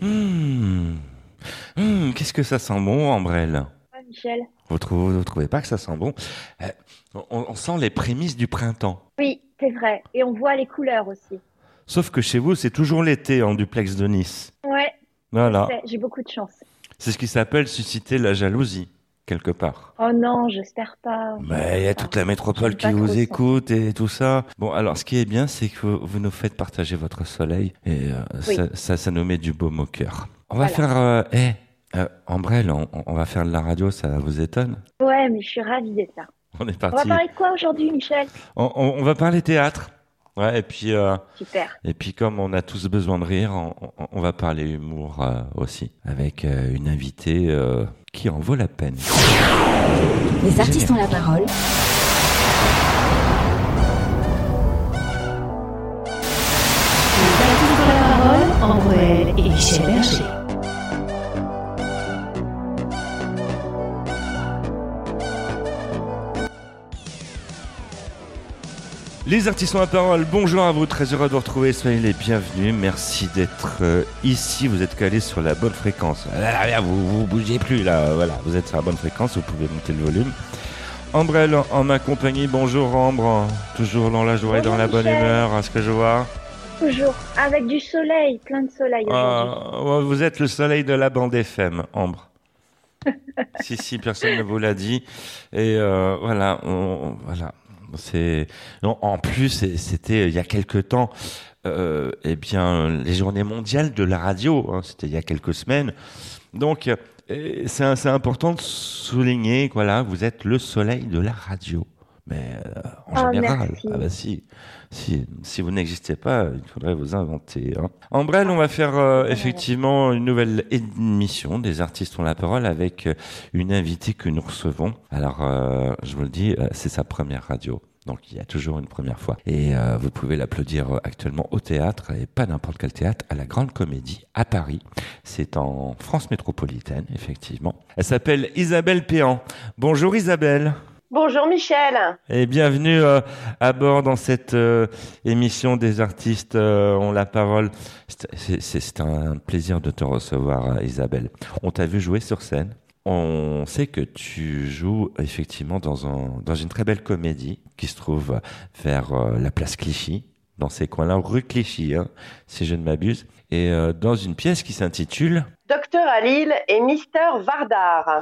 Hum. Hum, Qu'est-ce que ça sent bon, Ambrelle Michel. vous trouvez, vous trouvez pas que ça sent bon? Euh, on, on sent les prémices du printemps. Oui, c'est vrai. Et on voit les couleurs aussi. Sauf que chez vous, c'est toujours l'été en duplex de Nice. Ouais, Voilà. j'ai beaucoup de chance. C'est ce qui s'appelle susciter la jalousie, quelque part. Oh non, j'espère pas. Mais il y a toute la métropole qui vous ça. écoute et tout ça. Bon, alors ce qui est bien, c'est que vous nous faites partager votre soleil et euh, Oui. ça, ça, ça nous met du baume au cœur. On va Voilà. faire... Euh, eh, euh, Ambrelle, on, on va faire de la radio, ça vous étonne? Ouais, mais je suis ravie d'être là. On est On va parti. parler de quoi aujourd'hui, Michel? On, on- on va parler théâtre. Ouais, et puis... euh, Super. Et puis comme on a tous besoin de rire, on, on- on va parler humour euh, aussi, avec euh, une invitée euh, qui en vaut la peine. Les artistes ont la parole. Les artistes ont la parole. Ambrelle et Michel Berger. Les artistes ont la parole, bonjour à vous, très heureux de vous retrouver, soyez les bienvenus, merci d'être euh, ici, vous êtes calés sur la bonne fréquence. Là, là, là, vous, vous bougez plus là, voilà, vous êtes sur la bonne fréquence, vous pouvez monter le volume. Ambrelle en ma compagnie, bonjour Ambre, toujours dans la joie et dans la bonne Michel. humeur, à ce que je vois? Toujours avec du soleil, plein de soleil aujourd'hui. Ah, vous êtes le soleil de la bande FM, Ambre. si, si, personne ne vous l'a dit. Et euh, voilà, on- voilà. C'est en plus, c'était il y a quelque temps. Euh, eh bien, les journées mondiales de la radio. hein, c'était il y a quelques semaines. Donc, euh, c'est important de souligner. Voilà, vous êtes le soleil de la radio. Mais euh, en Ah, général, merci. ah bah si, si, si vous n'existez pas, il faudrait vous inventer. Hein. Ambrelle, on va faire euh, effectivement une nouvelle émission des artistes ont la parole avec euh, une invitée que nous recevons. Alors, euh, je vous le dis, c'est sa première radio. Donc il y a toujours une première fois. Et euh, vous pouvez l'applaudir actuellement au théâtre, et pas n'importe quel théâtre, à la Grande Comédie à Paris. C'est en France métropolitaine, effectivement. Elle s'appelle Isabelle Péan. Bonjour Isabelle. Bonjour Michel. Et bienvenue euh, à bord dans cette euh, émission des artistes euh, ont la parole. C'est- un plaisir de te recevoir, euh, Isabelle. On t'a vu jouer sur scène. On sait que tu joues effectivement dans, un, dans une très belle comédie qui se trouve vers la place Clichy, dans ces coins-là, rue Clichy, hein, si je ne m'abuse, et dans une pièce qui s'intitule Docteur Alil et Mister Vardar.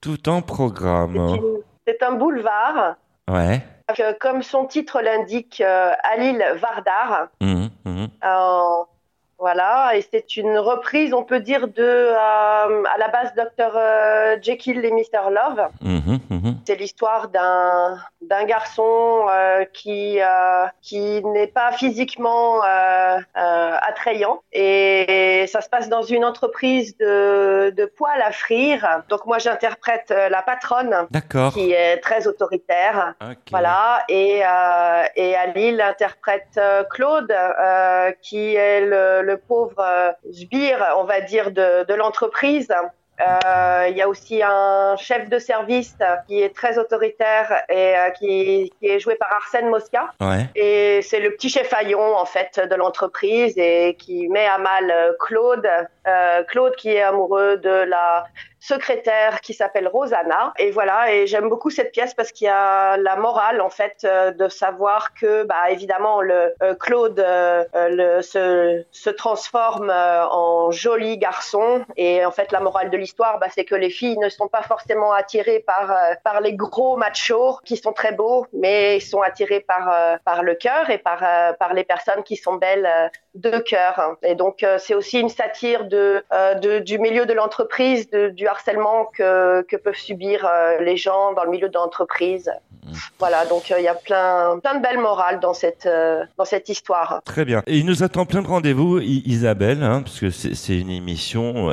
Tout en programme. C'est un boulevard. Ouais. que, comme son titre l'indique, euh, Alil Vardar. Mhm, mhm. Euh, voilà, et c'est une reprise, on peut dire, de euh, à la base Dr euh, Jekyll et Mr Love. Mhm, mhm. C'est l'histoire d'un d'un garçon euh, qui euh, qui n'est pas physiquement attrayant et ça se passe dans une entreprise de de poêle à frire. Donc moi j'interprète la patronne qui est très autoritaire. Voilà, et, et à Lille interprète Claude, qui est le, le pauvre euh, sbire, on va dire, de, de l'entreprise. Euh, Il y a aussi un chef de service qui est très autoritaire et euh, qui, qui est joué par Arsène Mosca. Ouais. Et c'est le petit chef haillon en fait de l'entreprise et qui met à mal Claude. Claude qui est amoureux de la secrétaire qui s'appelle Rosanna. Et voilà, et j'aime beaucoup cette pièce parce qu'il y a la morale en fait euh, de savoir que, bah évidemment, le euh, Claude euh, euh, le, se, se transforme euh, en joli garçon. Et en fait, la morale de l'histoire, bah, c'est que les filles ne sont pas forcément attirées par par les gros machos qui sont très beaux, mais sont attirées par euh, par le cœur et par euh, par les personnes qui sont belles euh, de cœur. Et donc c'est aussi une satire de, de du milieu de l'entreprise, du harcèlement que que peuvent subir euh, les gens dans le milieu de l'entreprise. Voilà, donc euh, il y a plein plein de belles morales dans cette euh, dans cette histoire. Très bien. Et il nous attend plein de rendez-vous, Isabelle, hein, parce que c'est une émission,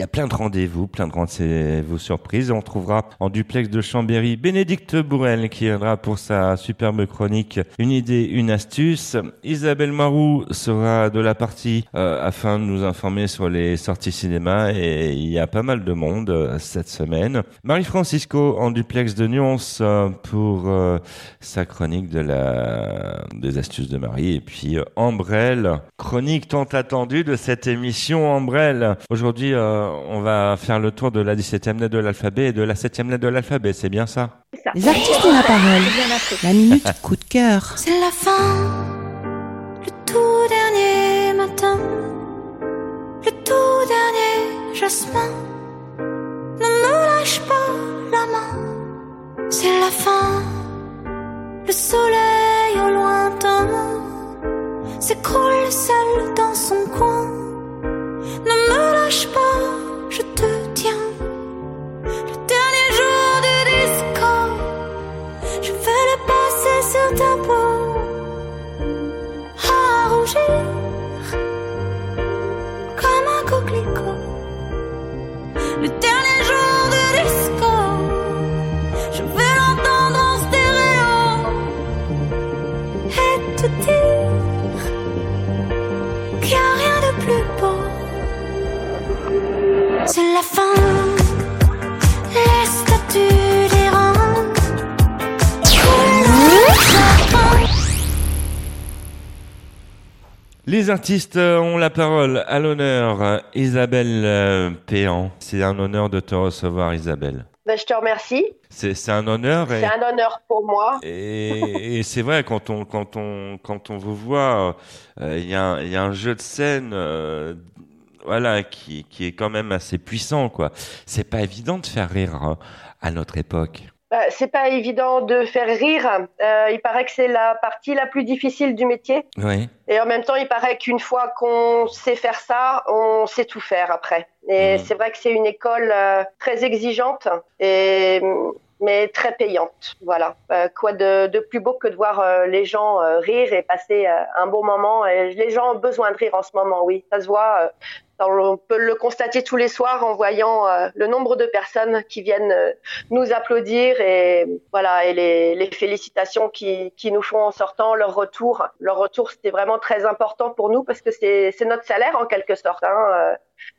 y a plein de rendez-vous, plein de rendez-vous surprises. On trouvera en duplex de Chambéry Bénédicte Bourrel qui viendra pour sa superbe chronique Une idée, une astuce. Isabelle Marou sera de la partie euh, afin de nous informer sur les sorties cinéma et il y a pas mal de monde euh, cette semaine. Marie-Francisco en duplex de Nuance euh, pour sa chronique de la des astuces de Marie et puis Ambrelle, chronique tant attendue de cette émission Ambrelle. Aujourd'hui, on va faire le tour de la 17e lettre de l'alphabet et de la 7e lettre de l'alphabet, c'est bien ça? Les artistes ont la parole. La minute coup de cœur. C'est la fin, le tout dernier matin, le tout dernier jasmin. Ne me lâche pas la main, c'est la fin, le soleil au lointain s'écroule seul dans son coin. Ne me lâche pas, Les artistes euh, ont la parole à l'honneur. euh, Isabelle euh, Péan, c'est un honneur de te recevoir Isabelle. Ben, je te remercie. C'est un honneur et, C'est un honneur pour moi. et, et c'est vrai quand on quand on quand on vous voit, euh, il y a y a un jeu de scène euh, voilà qui qui est quand même assez puissant quoi. C'est pas évident de faire rire hein, à notre époque. Bah, c'est pas évident de faire rire. Euh, il paraît que c'est la partie la plus difficile du métier. Oui. Et en même temps, il paraît qu'une fois qu'on sait faire ça, on sait tout faire après. Et Mhm. c'est vrai que c'est une école euh, très exigeante et mais très payante. Voilà. Euh, quoi de, de plus beau que de voir euh, les gens euh, rire et passer un bon moment. Et les gens ont besoin de rire en ce moment, oui. Ça se voit. On peut le constater tous les soirs en voyant euh, le nombre de personnes qui viennent euh, nous applaudir et voilà et les, félicitations qui, nous font en sortant leur retour. Leur retour, c'était vraiment très important pour nous parce que c'est notre salaire en quelque sorte. Hein. Euh,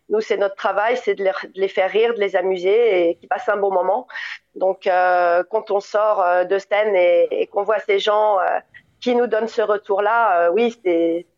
Nous, c'est notre travail, c'est de les, faire rire, de les amuser et qu'ils passent un bon moment. Donc, quand on sort de scène et, qu'on voit ces gens qui nous donnent ce retour-là, euh, oui,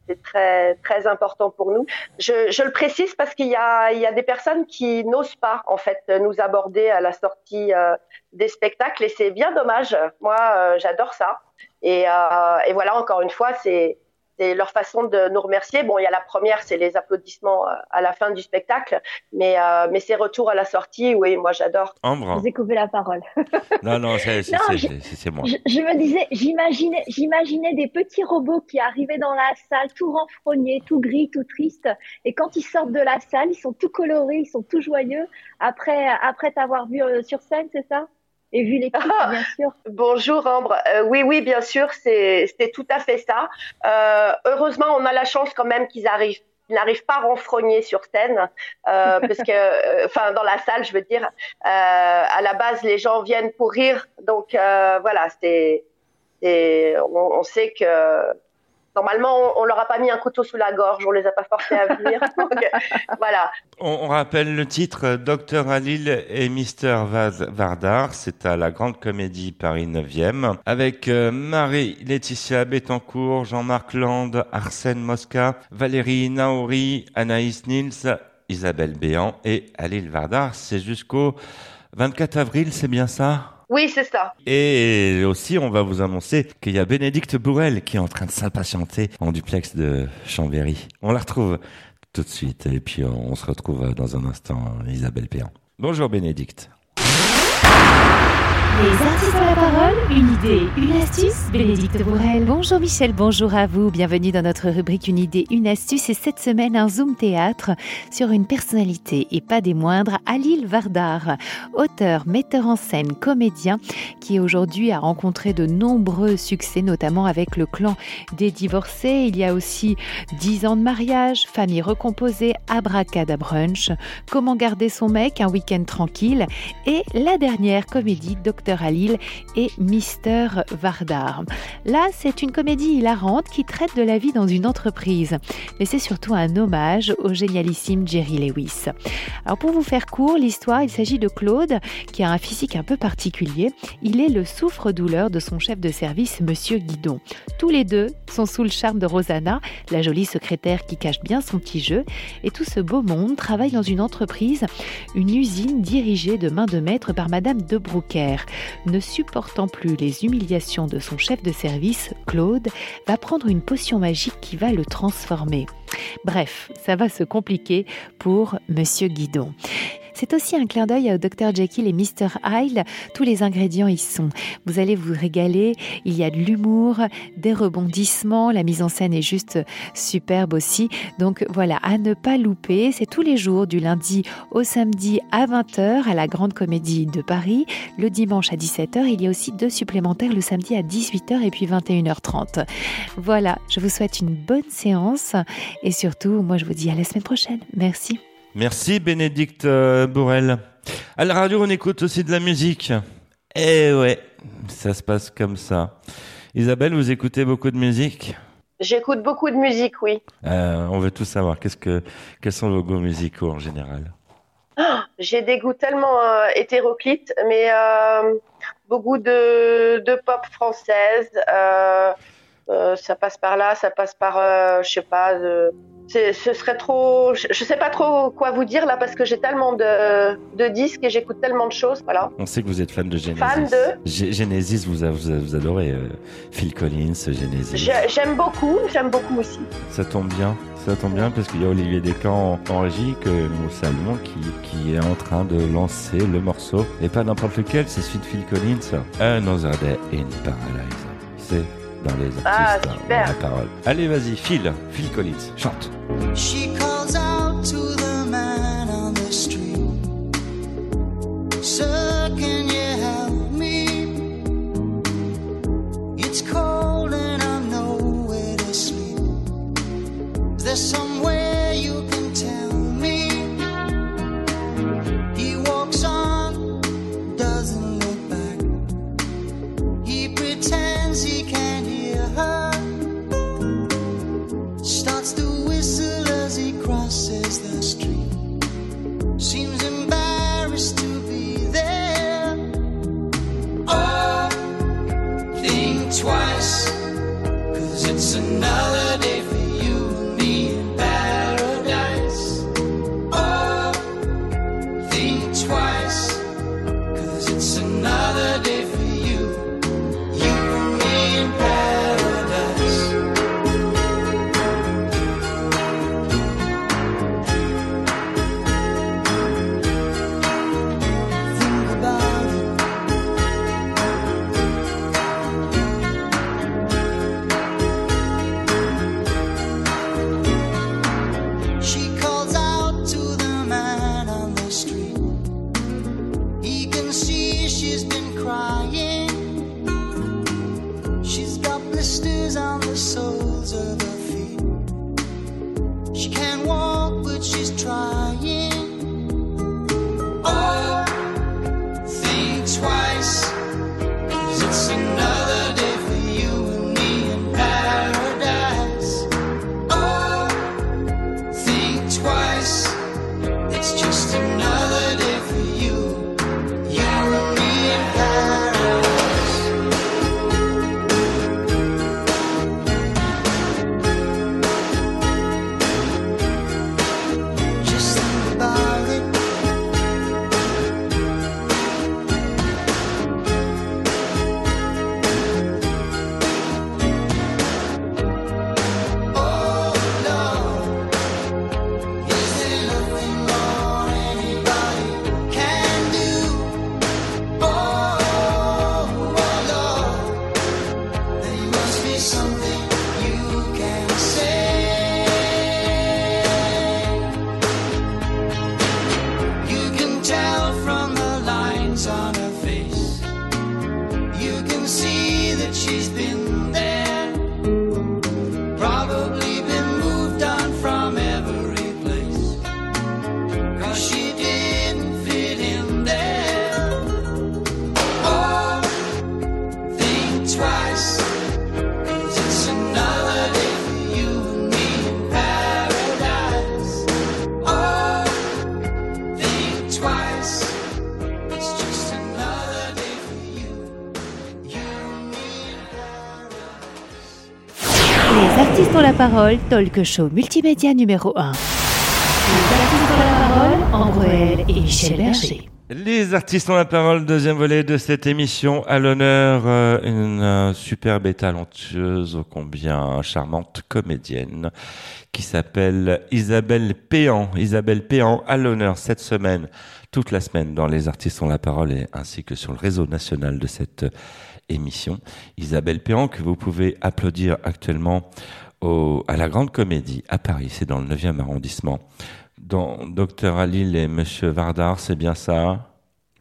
c'est très très important pour nous. Je, je le précise parce qu'il y a il y a des personnes qui n'osent pas en fait nous aborder à la sortie euh, des spectacles et c'est bien dommage. Moi, euh, j'adore ça. Et, euh, et voilà, encore une fois, c'est c'est leur façon de nous remercier. Bon, il y a la première, c'est les applaudissements euh, à la fin du spectacle, mais euh, mais ces retours à la sortie, oui, moi j'adore. Je Ambre. vous ai coupé la parole. Non non, c'est c'est c'est- c'est- c'est moi. Je, je me disais, j'imaginais, j'imaginais des petits robots qui arrivaient dans la salle, tout renfrognés, tout gris, tout tristes. Et quand ils sortent de la salle, ils sont tout colorés, ils sont tout joyeux. Après, après t'avoir vu euh, sur scène, c'est ça? Et vu l'équipe, Ah. bien sûr. Bonjour Ambre. Euh, oui, oui, bien sûr, c'est tout à fait ça. Euh, heureusement, on a la chance quand même qu'ils arrivent ils n'arrivent pas à renfrogner sur scène, euh, parce que, enfin, dans la salle, je veux dire, à la base, les gens viennent pour rire, donc voilà, c'est, c'est- on, on sait que normalement, on, on leur a pas mis un couteau sous la gorge, on les a pas forcés à venir, donc euh, voilà. On, on rappelle le titre Docteur Halil et Mister Vaz- Vardar. C'est à la Grande Comédie Paris 9e avec euh, Marie-Laetitia Bettencourt, Jean-Marc Land, Arsène Mosca, Valérie Naouri, Anaïs Nils, Isabelle Béant et Halil Vardar. C'est jusqu'au 24 avril, c'est bien ça? Oui, c'est ça. et aussi, on va vous annoncer qu'il y a Bénédicte Bourrel qui est en train de s'impatienter en duplex de Chambéry. On la retrouve tout de suite et puis on se retrouve dans un instant, Isabelle Péan. Bonjour Bénédicte. Les artistes ont la parole, une idée, une astuce, Bénédicte Bourrel. Bonjour Michel, bonjour à vous. Bienvenue dans notre rubrique Une idée, une astuce. Et cette semaine, un Zoom théâtre sur une personnalité et pas des moindres, Alil Vardar, auteur, metteur en scène, comédien, qui aujourd'hui a rencontré de nombreux succès, notamment avec le clan des divorcés. Il y a aussi 10 ans de mariage, famille recomposée, abracadabrunch, comment garder son mec, un week-end tranquille et la dernière comédie, Docteur Docteur Halil et Mister Vardar. Là, c'est une comédie hilarante qui traite de la vie dans une entreprise, mais c'est surtout un hommage au génialissime Jerry Lewis. Alors pour vous faire court, l'histoire, il s'agit de Claude qui a un physique un peu particulier. Il est le souffre-douleur de son chef de service, Monsieur Guidon. Tous les deux sont sous le charme de Rosanna, la jolie secrétaire qui cache bien son petit jeu, et tout ce beau monde travaille dans une entreprise, une usine dirigée de main de maître par Madame de Broucker. Ne supportant plus les humiliations de son chef de service, Claude va prendre une potion magique qui va le transformer. Bref, ça va se compliquer pour Monsieur Guidon. C'est aussi un clin d'œil au Dr Jekyll et Mr Hyde. Tous les ingrédients y sont. Vous allez vous régaler. Il y a de l'humour, des rebondissements. La mise en scène est juste superbe aussi. Donc voilà, à ne pas louper. C'est tous les jours du lundi au samedi à 20h à la Grande Comédie de Paris. Le dimanche à 17h, il y a aussi deux supplémentaires le samedi à 18h et puis 21h30. Voilà, je vous souhaite une bonne séance et surtout, moi je vous dis à la semaine prochaine. Merci. Merci Bénédicte euh, Bourrel. À la radio, on écoute aussi de la musique. Eh ouais, ça se passe comme ça. Isabelle, vous écoutez beaucoup de musique? J'écoute beaucoup de musique, oui. Euh, On veut tout savoir. Qu'est-ce que, quels sont vos goûts musicaux en général? Ah, J'ai des goûts tellement euh, hétéroclites, mais euh, beaucoup de, de pop française. ça passe par là, ça passe par, je sais pas, de- ce serait trop. Je, je sais pas trop quoi vous dire là parce que j'ai tellement de, de disques et j'écoute tellement de choses. Voilà. On sait que vous êtes fan de Genesis. Fan de G- Genesis, vous, a- vous, a- vous adorez euh, Phil Collins, Genesis. Je- J'aime beaucoup, j'aime beaucoup aussi. Ça tombe bien, ça tombe bien parce qu'il y a Olivier Descamps en, en régie que nous saluons qui, qui est en train de lancer le morceau. Et pas n'importe lequel, c'est celui de Phil Collins, Another Day in Paradise. C'est dans les artistes, Ah, dans super. la parole. Allez, vas-y, Phil, Phil Collins, chante. She calls out to the man on the street. Sir, can you help me? It's cold and I'm nowhere to sleep. Is there somewhere you can tell me? He walks on, doesn't look back. He pretends he can't twice, ont la parole, talk show multimédia numéro 1. Les artistes ont la parole, Ambroel et Michel Berger. Les artistes ont la parole, deuxième volet de cette émission. À l'honneur, euh, une euh, superbe et talentueuse, ô combien charmante comédienne qui s'appelle Isabelle Péan. Isabelle Péan à l'honneur cette semaine, toute la semaine dans Les artistes ont la parole et ainsi que sur le réseau national de cette émission. Isabelle Péan que vous pouvez applaudir actuellement au, à la Grande Comédie à Paris, c'est dans le 9e arrondissement. Dans Docteur Alil et Monsieur Vardar, c'est bien ça?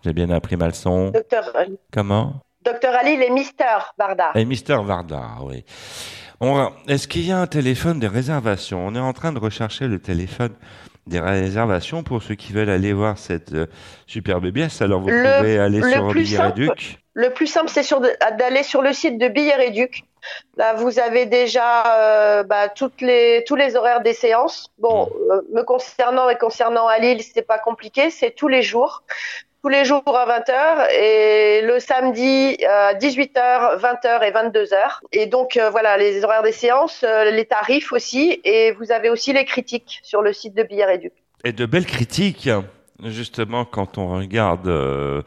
J'ai bien appris ma leçon Docteur, Comment? Docteur Ali, les Mister Barda. Et Mister Vardar, oui. Est-ce qu'il y a un téléphone des réservations? On est en train de rechercher le téléphone des réservations pour ceux qui veulent aller voir cette euh, superbe pièce. Alors vous Le- pouvez aller le sur Billet simple, Réduc? Le plus simple, c'est d'aller sur le site de Billets Réduc. Là, vous avez déjà euh, bah, toutes les, tous les horaires des séances. Bon, euh, me concernant et concernant à Lille, c'est pas compliqué, c'est tous les jours. Tous les jours à 20h et le samedi à 18h, 20h et 22h. Et donc euh, voilà, les horaires des séances, euh, les tarifs aussi. Et vous avez aussi les critiques sur le site de Billets Réduc. Et de belles critiques, justement, quand on regarde, euh,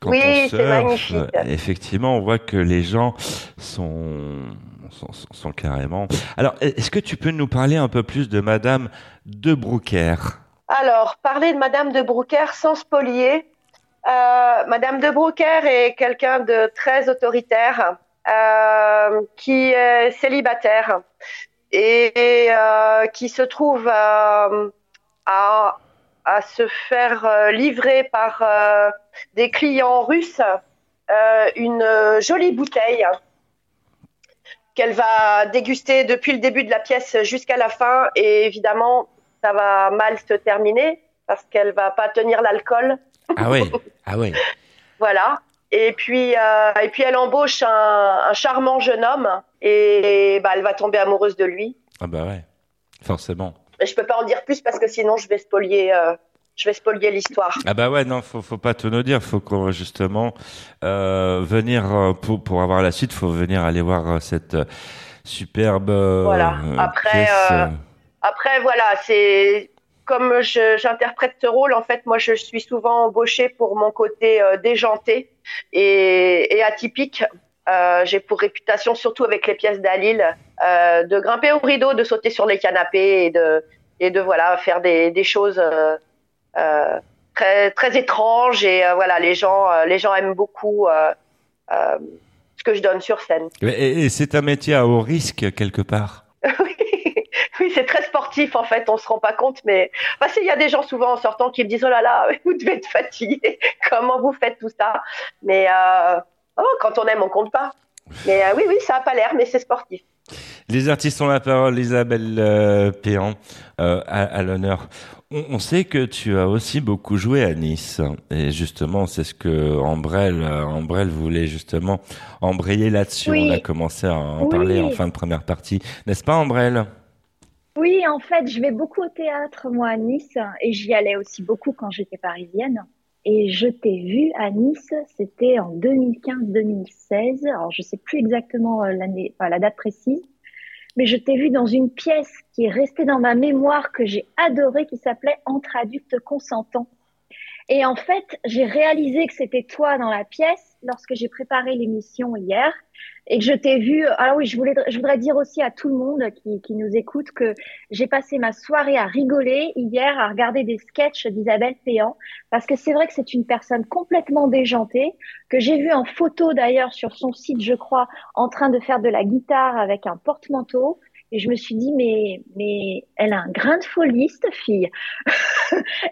quand Oui, on surfe, effectivement, on voit que les gens sont, sont, sont- sont carrément... Alors, est-ce que tu peux nous parler un peu plus de Madame de Broucker Alors, parler de Madame de Broucker sans spolier. Euh, Madame de Broucker est quelqu'un de très autoritaire, euh, qui est célibataire et euh, qui se trouve à, à se faire livrer par des clients russes une jolie bouteille qu'elle va déguster depuis le début de la pièce jusqu'à la fin et évidemment ça va mal se terminer parce qu'elle va pas tenir l'alcool. Ah oui, ah oui. Voilà. Et puis, euh, et puis elle embauche un, un charmant jeune homme et, bah, elle va tomber amoureuse de lui. Ah bah ouais, forcément. Mais je peux pas en dire plus parce que sinon je vais spolier, euh, je vais spolier l'histoire. Ah bah ouais, non, faut, faut pas tout nous dire. Faut qu'on justement euh, venir pour pour avoir la suite, faut venir aller voir cette superbe Voilà. Après, pièce. Après, voilà, c'est comme j'interprète ce rôle, en fait, moi, je suis souvent embauchée pour mon côté euh, déjanté et, et atypique. Euh, J'ai pour réputation, surtout avec les pièces d'Alil, euh, de grimper au rideau, de sauter sur les canapés et de et de voilà faire des, des choses très très étranges et voilà les gens les gens aiment beaucoup ce que je donne sur scène. Et, et c'est un métier à haut risque quelque part? Oui, oui, c'est très sportif en fait, on se rend pas compte, mais parce qu'il y a des gens souvent en sortant qui me disent oh là là, vous devez être fatigué, comment vous faites tout ça? Mais euh, oh, quand on aime, on compte pas. Mais euh, oui, oui, ça a pas l'air, mais c'est sportif. Les artistes ont la parole, Isabelle euh, Péan, euh, à, à l'honneur. On, on sait que tu as aussi beaucoup joué à Nice, et justement, c'est ce que Ambrelle, Ambrelle voulait justement embrayer là-dessus. Oui. On a commencé à en Oui. parler en fin de première partie, n'est-ce pas, Ambrelle? Oui, en fait, je vais beaucoup au théâtre, moi, à Nice, et j'y allais aussi beaucoup quand j'étais parisienne. Et je t'ai vu à Nice, c'était en 2015-2016. Alors, je sais plus exactement euh, la date précise, mais je t'ai vu dans une pièce qui est restée dans ma mémoire que j'ai adorée, qui s'appelait Entre adultes consentants. Et en fait, j'ai réalisé que c'était toi dans la pièce lorsque j'ai préparé l'émission hier et que je t'ai vu. Alors oui, je voulais, je voudrais dire aussi à tout le monde qui, qui nous écoute que j'ai passé ma soirée à rigoler hier, à regarder des sketchs d'Isabelle Péan, parce que c'est vrai que c'est une personne complètement déjantée, que j'ai vu en photo d'ailleurs sur son site, je crois, en train de faire de la guitare avec un porte-manteau. Et je me suis dit, mais, mais elle a un grain de folie, cette fille.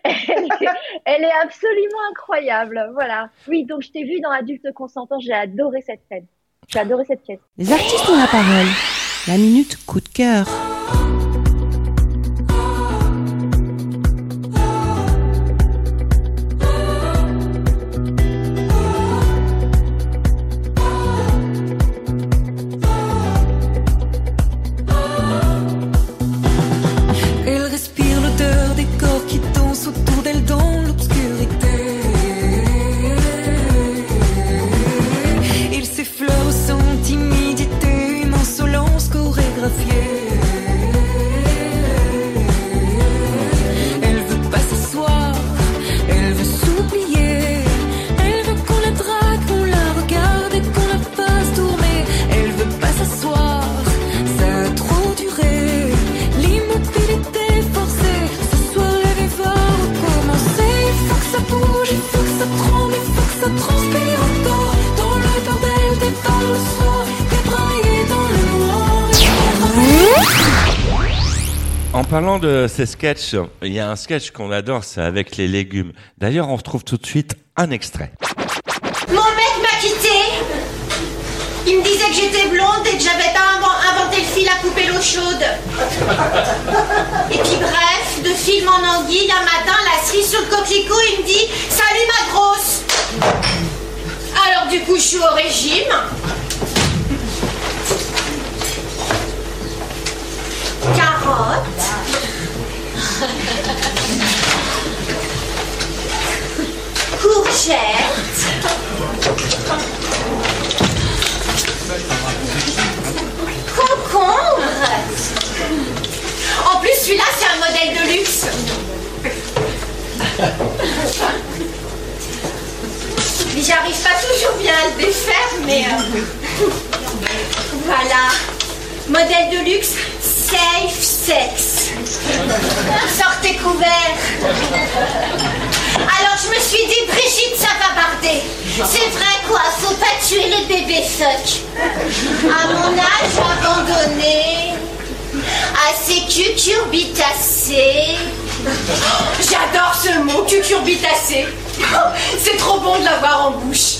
elle, est, elle est absolument incroyable. Voilà. Oui, donc je t'ai vu dans Adulte Consentant, j'ai adoré cette scène. J'ai adoré cette pièce. Les artistes ont la parole. La minute coup de cœur. Parlant de ces sketchs, il y a un sketch qu'on adore, c'est avec les légumes. D'ailleurs, on retrouve tout de suite un extrait. Mon mec m'a quitté. Il me disait que j'étais blonde et que j'avais pas inven- inventé le fil à couper l'eau chaude. Et puis bref, de film en anguille, un matin, la cerise sur le coquelicot, il me dit Salut ma grosse Alors du coup, je suis au régime. Carotte. Courgette. Concombre En plus, celui-là, c'est un modèle de luxe. Mais J'arrive pas toujours bien à le défaire, mais... euh, Voilà. Modèle de luxe, safe sex. Sortez couverts. Alors je me suis dit, Brigitte, ça va barder. C'est vrai quoi, faut pas tuer les bébés fuck. À mon âge abandonné, assez cucurbitacé. J'adore ce mot, cucurbitacé. C'est trop bon de l'avoir en bouche.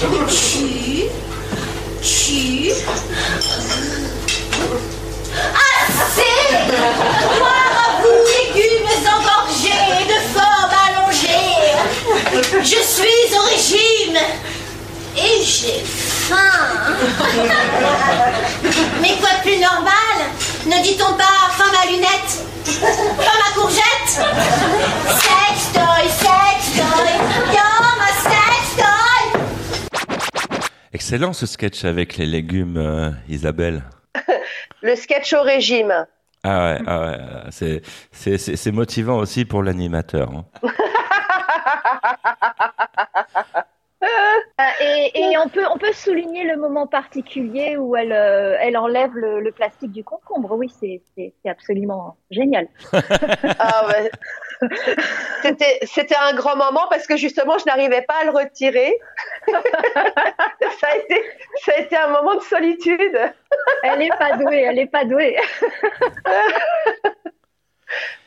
Tu, tu. Assez Poire à vous, légumes engorgés de forme allongée. Je suis au régime et j'ai faim. Mais quoi de plus normal Ne dit-on pas faim ma lunette Faim ma courgette Sextoy, sextoy, yo ma sextoy Excellent ce sketch avec les légumes, euh, Isabelle. Le sketch au régime. Ah ouais, ah ouais, euh, c'est, c'est, c'est, c'est motivant aussi pour l'animateur. hein. Euh, et et on, peut, on peut souligner le moment particulier où elle, euh, elle enlève le, le plastique du concombre. Oui, c'est c'est- c'est absolument génial. Ah ouais. C'était, c'était un grand moment parce que justement, je n'arrivais pas à le retirer. ça, a été, ça a été un moment de solitude. Elle est pas douée, elle est pas douée.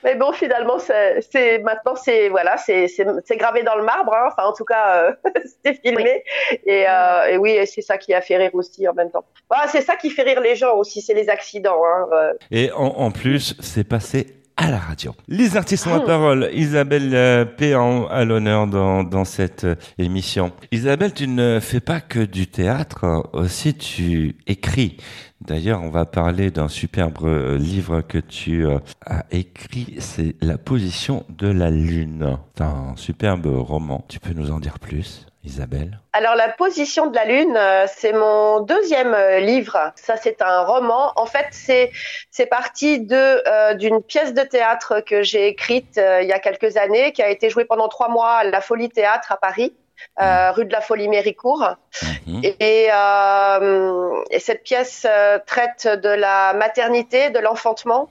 Mais bon, finalement, c'est, c'est maintenant, c'est voilà, c'est, c'est, c'est gravé dans le marbre. hein. Enfin, en tout cas, euh, c'était filmé. Et, euh, et oui, et c'est ça qui a fait rire aussi en même temps. Voilà, c'est ça qui fait rire les gens aussi, c'est les accidents. Hein. euh. Et en, en plus, c'est passé à la radio. Les artistes ont la parole. Isabelle euh, Péan à l'honneur dans, dans cette euh, émission. Isabelle, tu ne fais pas que du théâtre, aussi tu écris. D'ailleurs, on va parler d'un superbe euh, livre que tu as écrit, c'est La position de la lune. C'est un superbe roman. Tu peux nous en dire plus, Isabelle Alors, La position de la Lune, euh, c'est mon deuxième euh, livre. Ça, c'est un roman. En fait, c'est c'est parti de euh, d'une pièce de théâtre que j'ai écrite euh, il y a quelques années, qui a été jouée pendant trois mois à la Folie Théâtre à Paris, euh, rue de la Folie Méricourt. Mhm. Et, euh, et cette pièce euh, traite de la maternité, de l'enfantement,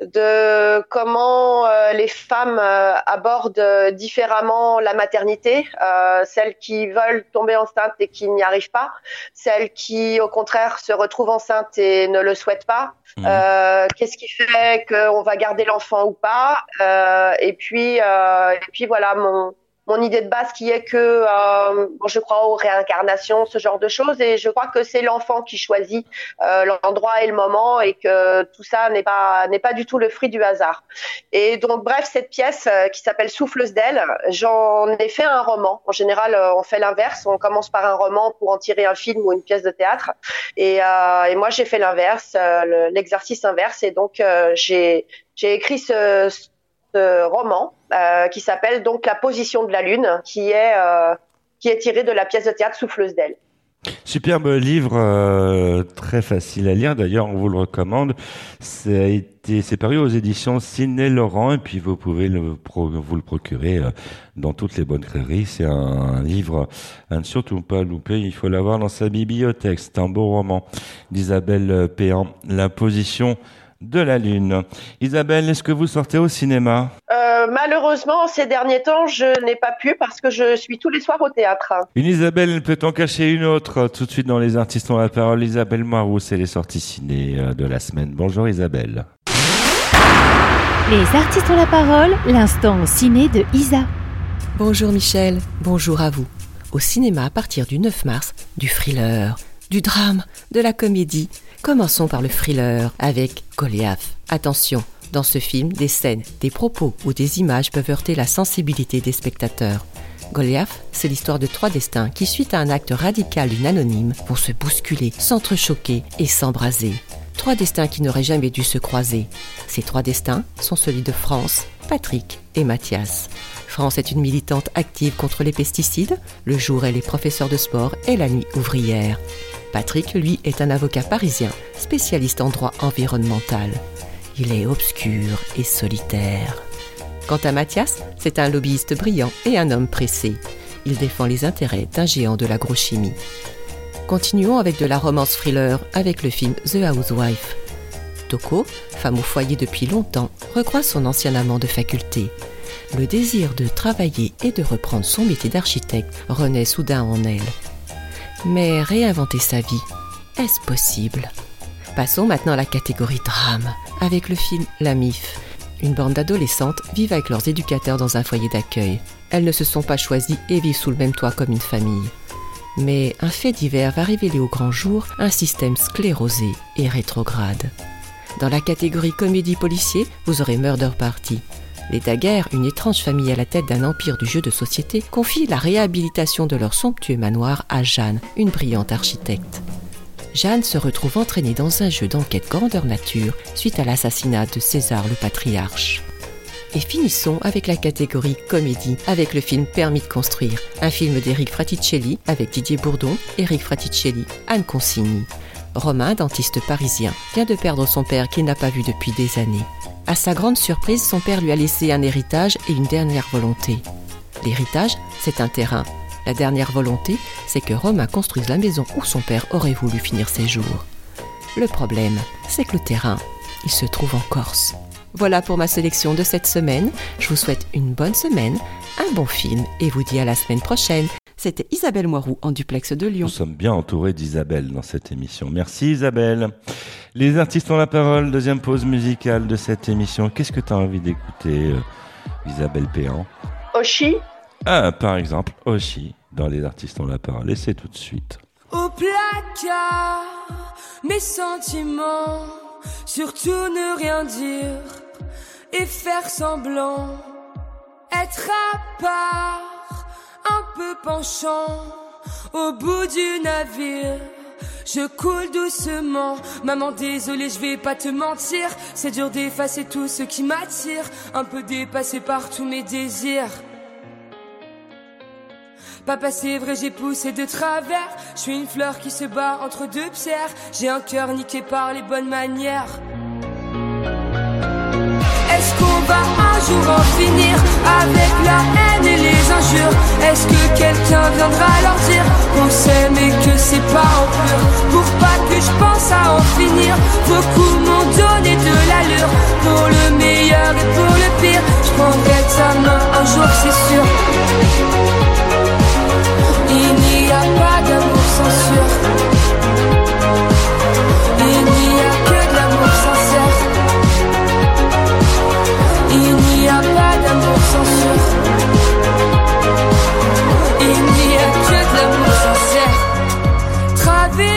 de comment euh, les femmes euh, abordent euh, différemment la maternité, euh, celles qui veulent tomber enceinte et qui n'y arrivent pas, celles qui au contraire se retrouvent enceintes et ne le souhaitent pas. Mhm. Euh, Qu'est-ce qui fait qu'on va garder l'enfant ou pas? Euh, Et puis, euh, et puis voilà mon mon idée de base qui est que euh, je crois aux réincarnations, ce genre de choses, et je crois que c'est l'enfant qui choisit euh, l'endroit et le moment, et que tout ça n'est pas n'est pas du tout le fruit du hasard. Et donc bref, cette pièce euh, qui s'appelle Souffleuse d'elle, j'en ai fait un roman. En général, euh, on fait l'inverse, on commence par un roman pour en tirer un film ou une pièce de théâtre, et, euh, et moi j'ai fait l'inverse, euh, le- l'exercice inverse, et donc j'ai j'ai écrit ce, ce roman euh, qui s'appelle donc La position de la lune, qui est euh, est tiré de la pièce de théâtre Souffleuse d'elle. Superbe livre, euh, très facile à lire. D'ailleurs, on vous le recommande. Été, c'est paru aux éditions Ciné Laurent, et puis vous pouvez vous le procurer dans toutes les bonnes librairies. C'est un, livre à ne surtout pas louper. Il faut l'avoir dans sa bibliothèque. C'est un beau roman d'Isabelle Péan. La position de la lune. Isabelle, est-ce que vous sortez au cinéma? Euh, malheureusement, ces derniers temps, je n'ai pas pu parce que je suis tous les soirs au théâtre. Une Isabelle peut en cacher une autre? Tout de suite dans les artistes ont la parole. Isabelle Moirou, c'est les sorties ciné euh, de la semaine. Bonjour Isabelle. Les artistes ont la parole, l'instant ciné de Isa. Bonjour Michel, bonjour à vous. Au cinéma à partir du 9 mars, du thriller, du drame, de la comédie. Commençons par le thriller avec Goliath. Attention, dans ce film, des scènes, des propos ou des images peuvent heurter la sensibilité des spectateurs. Goliath, c'est l'histoire de trois destins qui, suite à un acte radical d'une anonyme, vont se bousculer, s'entrechoquer et s'embraser. Trois destins qui n'auraient jamais dû se croiser. Ces trois destins sont celui de France, Patrick et Mathias. France est une militante active contre les pesticides. Le jour, elle est professeure de sport et la nuit ouvrière. Patrick, lui, est un avocat parisien, spécialiste en droit environnemental. Il est obscur et solitaire. Quant à Mathias, c'est un lobbyiste brillant et un homme pressé. Il défend les intérêts d'un géant de l'agrochimie. Continuons avec de la romance thriller avec le film The Housewife. Toko, femme au foyer depuis longtemps, recroise son ancien amant de faculté. Le désir de travailler et de reprendre son métier d'architecte renaît soudain en elle. Mais réinventer sa vie, est-ce possible? Passons maintenant à la catégorie drame, avec le film La MIF. Une bande d'adolescentes vivent avec leurs éducateurs dans un foyer d'accueil. Elles ne se sont pas choisies et vivent sous le même toit comme une famille. Mais un fait divers va révéler au grand jour un système sclérosé et rétrograde. Dans la catégorie comédie policier, vous aurez Murder Party. Les Daguerre, une étrange famille à la tête d'un empire du jeu de société, confie la réhabilitation de leur somptueux manoir à Jeanne, une brillante architecte. Jeanne se retrouve entraînée dans un jeu d'enquête grandeur nature suite à l'assassinat de César le patriarche. Et finissons avec la catégorie comédie, avec le film Permis de construire, un film d'Éric Fraticelli avec Didier Bourdon, Éric Fraticelli, Anne Consigny. Romain, dentiste parisien, vient de perdre son père qu'il n'a pas vu depuis des années. À sa grande surprise, son père lui a laissé un héritage et une dernière volonté. L'héritage, c'est un terrain. La dernière volonté, c'est que Romain construise la maison où son père aurait voulu finir ses jours. Le problème, c'est que le terrain, il se trouve en Corse. Voilà pour ma sélection de cette semaine. Je vous souhaite une bonne semaine, un bon film et vous dis à la semaine prochaine. C'était Isabelle Moiroux en duplex de Lyon. Nous sommes bien entourés d'Isabelle dans cette émission. Merci Isabelle. Les artistes ont la parole, deuxième pause musicale de cette émission. Qu'est-ce que tu as envie d'écouter, euh, Isabelle Péan? Oshi, Ah, par exemple, Oshi, dans Les artistes ont la parole. Et c'est tout de suite. Au placard, mes sentiments, surtout ne rien dire et faire semblant, être à part, un peu penchant, au bout du navire. Je coule doucement, maman désolé je vais pas te mentir, c'est dur d'effacer tout ce qui m'attire, un peu dépassé par tous mes désirs. Papa, c'est vrai, j'ai poussé de travers. Je suis une fleur qui se bat entre deux pierres. J'ai un cœur niqué par les bonnes manières. Est-ce qu'on va jour en finir avec la haine et les injures Est-ce que quelqu'un viendra leur dire qu'on s'aime et que c'est pas en pur? Pour pas que je pense à en finir, beaucoup m'ont donné de l'allure. Pour le meilleur et pour le pire, je prendrai ta main un jour, c'est sûr. Il n'y a pas d'amour sans sûr.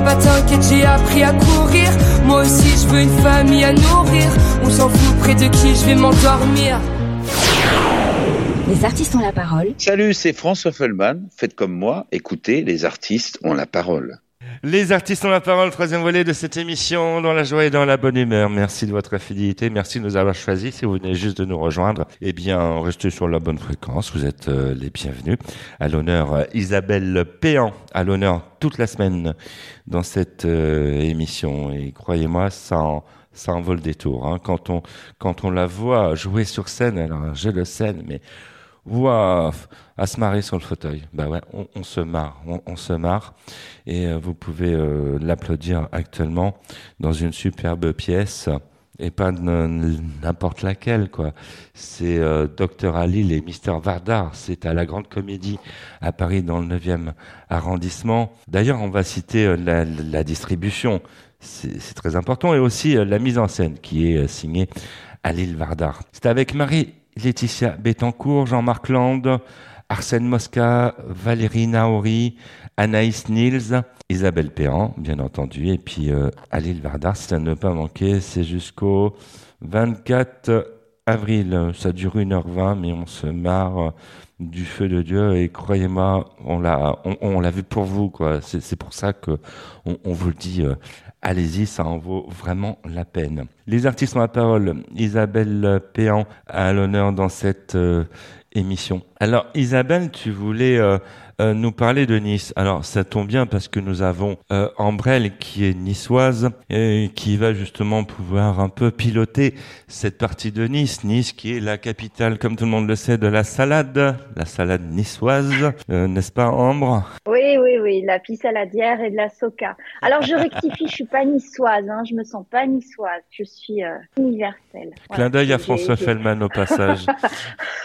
Papa, t'inquiète, j'ai appris à courir. Moi aussi, je veux une famille à nourrir. On s'en fout près de qui je vais m'endormir. Les artistes ont la parole. Salut, c'est François Feldman. Faites comme moi, écoutez, les artistes ont la parole. Les artistes ont la parole, troisième volet de cette émission, dans la joie et dans la bonne humeur. Merci de votre fidélité, merci de nous avoir choisis. Si vous venez juste de nous rejoindre, eh bien, restez sur la bonne fréquence, vous êtes euh, les bienvenus. À l'honneur euh, Isabelle Péan, à l'honneur toute la semaine dans cette euh, émission. Et croyez-moi, ça en, ça en le détour. Hein. Quand, on, quand on la voit jouer sur scène, alors je le sais, mais ou à, se marrer sur le fauteuil. Bah ouais, on, se marre, on, se marre. Et euh, vous pouvez euh, l'applaudir actuellement dans une superbe pièce et pas n'importe laquelle quoi. C'est euh, Dr Halil et Mister Vardar, c'est à la Grande Comédie à Paris dans le 9e arrondissement. D'ailleurs, on va citer euh, la, distribution, c'est très important et aussi la mise en scène qui est signée Halil Vardar. C'est avec Marie Laetitia Bettencourt, Jean-Marc Land, Arsène Mosca, Valérie Naori, Anaïs Nils, Isabelle Péan, bien entendu, et puis euh, Halil Vardar, c'est à ne pas manquer, c'est jusqu'au 24 avril. Ça dure 1h20, mais on se marre du feu de Dieu, et croyez-moi, on l'a on, vu pour vous. C'est pour ça que on, on vous le dit, euh, allez-y, ça en vaut vraiment la peine. Les artistes ont la parole. Isabelle Péan a l'honneur dans cette euh, émission. Alors Isabelle, tu voulais euh, euh, nous parler de Nice. Alors ça tombe bien parce que nous avons euh, Ambrelle qui est niçoise et qui va justement pouvoir un peu piloter cette partie de Nice. Nice qui est la capitale, comme tout le monde le sait, de la salade, la salade niçoise, Euh, n'est-ce pas Ambre? Oui, oui, oui, la pisse saladière et de la soca. Alors je rectifie, je suis pas niçoise, hein, je me sens pas niçoise, je suis euh, universelle. Voilà. Clin d'œil à François Fellman au passage.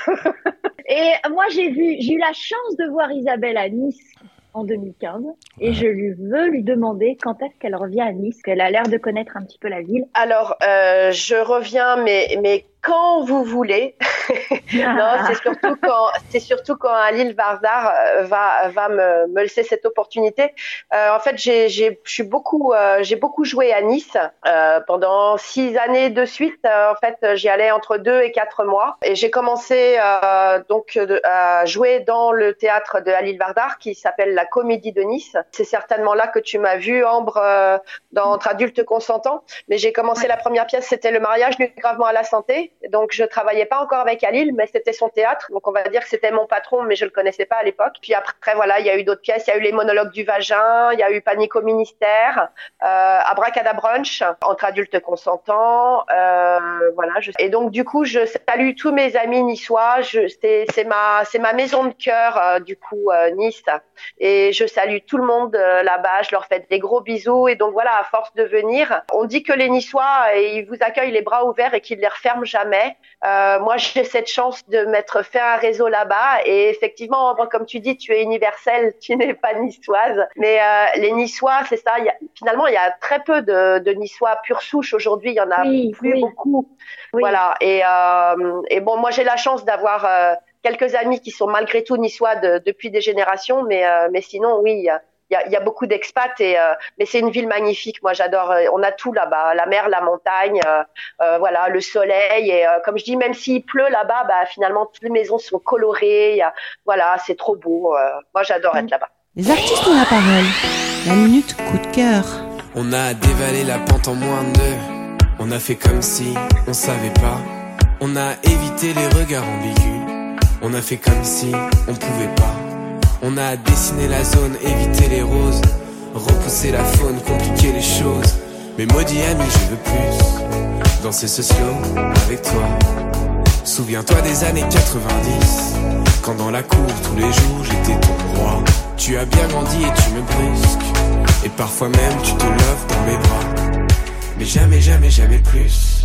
Et moi, j'ai vu, j'ai eu la chance de voir Isabelle à Nice en 2015 et je lui veux lui demander quand est-ce qu'elle revient à Nice, qu'elle a l'air de connaître un petit peu la ville. Alors, euh, je reviens, mais, mais quand vous voulez. non, c'est surtout quand, c'est surtout quand Alil Vardar euh, va, va me, me laisser cette opportunité. Euh, en fait, j'ai, j'ai, je suis beaucoup, euh, j'ai beaucoup joué à Nice euh, pendant six années de suite. Euh, en fait, j'y allais entre deux et quatre mois, et j'ai commencé euh, donc à jouer dans le théâtre de Alil Vardar qui s'appelle la Comédie de Nice. C'est certainement là que tu m'as vu, Ambre, euh, dans Entre adultes consentants. Mais j'ai commencé la première pièce, c'était le mariage nu gravement à la santé. Donc je travaillais pas encore avec Alil, mais c'était son théâtre. Donc on va dire que c'était mon patron, mais je le connaissais pas à l'époque. Puis après voilà, il y a eu d'autres pièces. Il y a eu les monologues du vagin, il y a eu Panique au ministère, euh, Abracadabrunch, Entre adultes consentants. Euh, voilà. Et donc du coup, je salue tous mes amis niçois. C'est ma c'est ma maison de cœur euh, du coup euh, Nice. Et je salue tout le monde euh, là-bas. Je leur fais des gros bisous. Et donc voilà, à force de venir, on dit que les Niçois, euh, ils vous accueillent les bras ouverts et qu'ils les referment jamais. Euh, moi, j'ai cette chance de m'être fait un réseau là-bas. Et effectivement, comme tu dis, tu es universelle, tu n'es pas niçoise. Mais euh, les Niçois, c'est ça. Il y a- finalement, il y a très peu de, de Niçois pure souche aujourd'hui. Il y en a Oui, plus oui. beaucoup. Oui. Voilà. Et, euh, et bon, moi, j'ai la chance d'avoir quelques amis qui sont malgré tout niçois de- depuis des générations. Mais, mais sinon, oui. Il y a- il y a, beaucoup d'expats et euh, mais c'est une ville magnifique. Moi, j'adore. euh, On a tout là-bas, la mer, la montagne, euh, euh, voilà, le soleil et euh, comme je dis, même s'il pleut là-bas, bah finalement toutes les maisons sont colorées. il y a- voilà, c'est trop beau. euh, moi, j'adore être là-bas. Les artistes ont la parole. La minute coup de cœur. On a dévalé la pente en moins de deux. On a fait comme si on savait pas. On a évité les regards ambigus. On a fait comme si on pouvait pas. On a dessiné la zone, évité les roses. Repousser la faune, compliquer les choses. Mais maudit ami, je veux plus. Danser ce slow avec toi. Souviens-toi des années 90. Quand dans la cour, tous les jours, j'étais ton roi. Tu as bien grandi et tu me brusques. Et parfois même, tu te lèves dans mes bras. Mais jamais, jamais, jamais plus.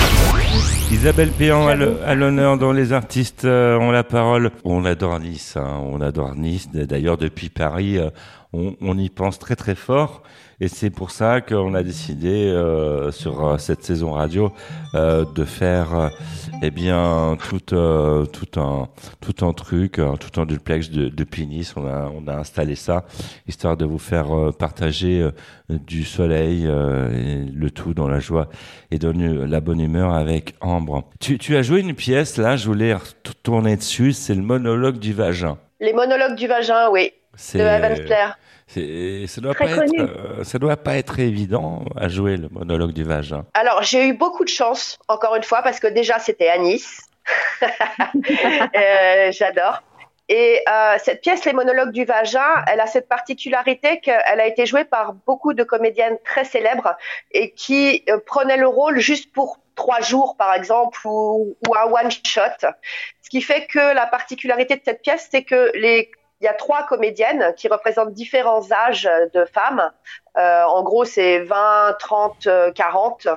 Isabelle Péan à l'honneur dans Les artistes euh, ont la parole. On adore Nice, hein, on adore Nice. D'ailleurs, depuis Paris, euh, on, on y pense très très fort. Et c'est pour ça qu'on a décidé euh, sur euh, cette saison radio euh, de faire, eh bien, tout, euh, tout un tout un truc, tout un duplex de, depuis Nice. On a on a installé ça histoire de vous faire partager du soleil et le tout dans la joie et dans la bonne humeur avec Ambre. Tu, tu as joué une pièce là, je voulais retourner dessus, c'est le monologue du vagin. Les monologues du vagin, oui, de Evan Blair. Ça doit Très pas connu. être, euh, ça doit pas être évident à jouer le monologue du vagin. Alors, j'ai eu beaucoup de chance, encore une fois, parce que déjà, c'était à Nice. Euh, J'adore. Et euh, cette pièce, Les monologues du vagin, elle a cette particularité qu'elle a été jouée par beaucoup de comédiennes très célèbres et qui euh, prenaient le rôle juste pour trois jours, par exemple, ou, ou un one-shot. Ce qui fait que la particularité de cette pièce, c'est que les il y a trois comédiennes qui représentent différents âges de femmes. Euh, en gros, c'est 20, 30, euh, 40.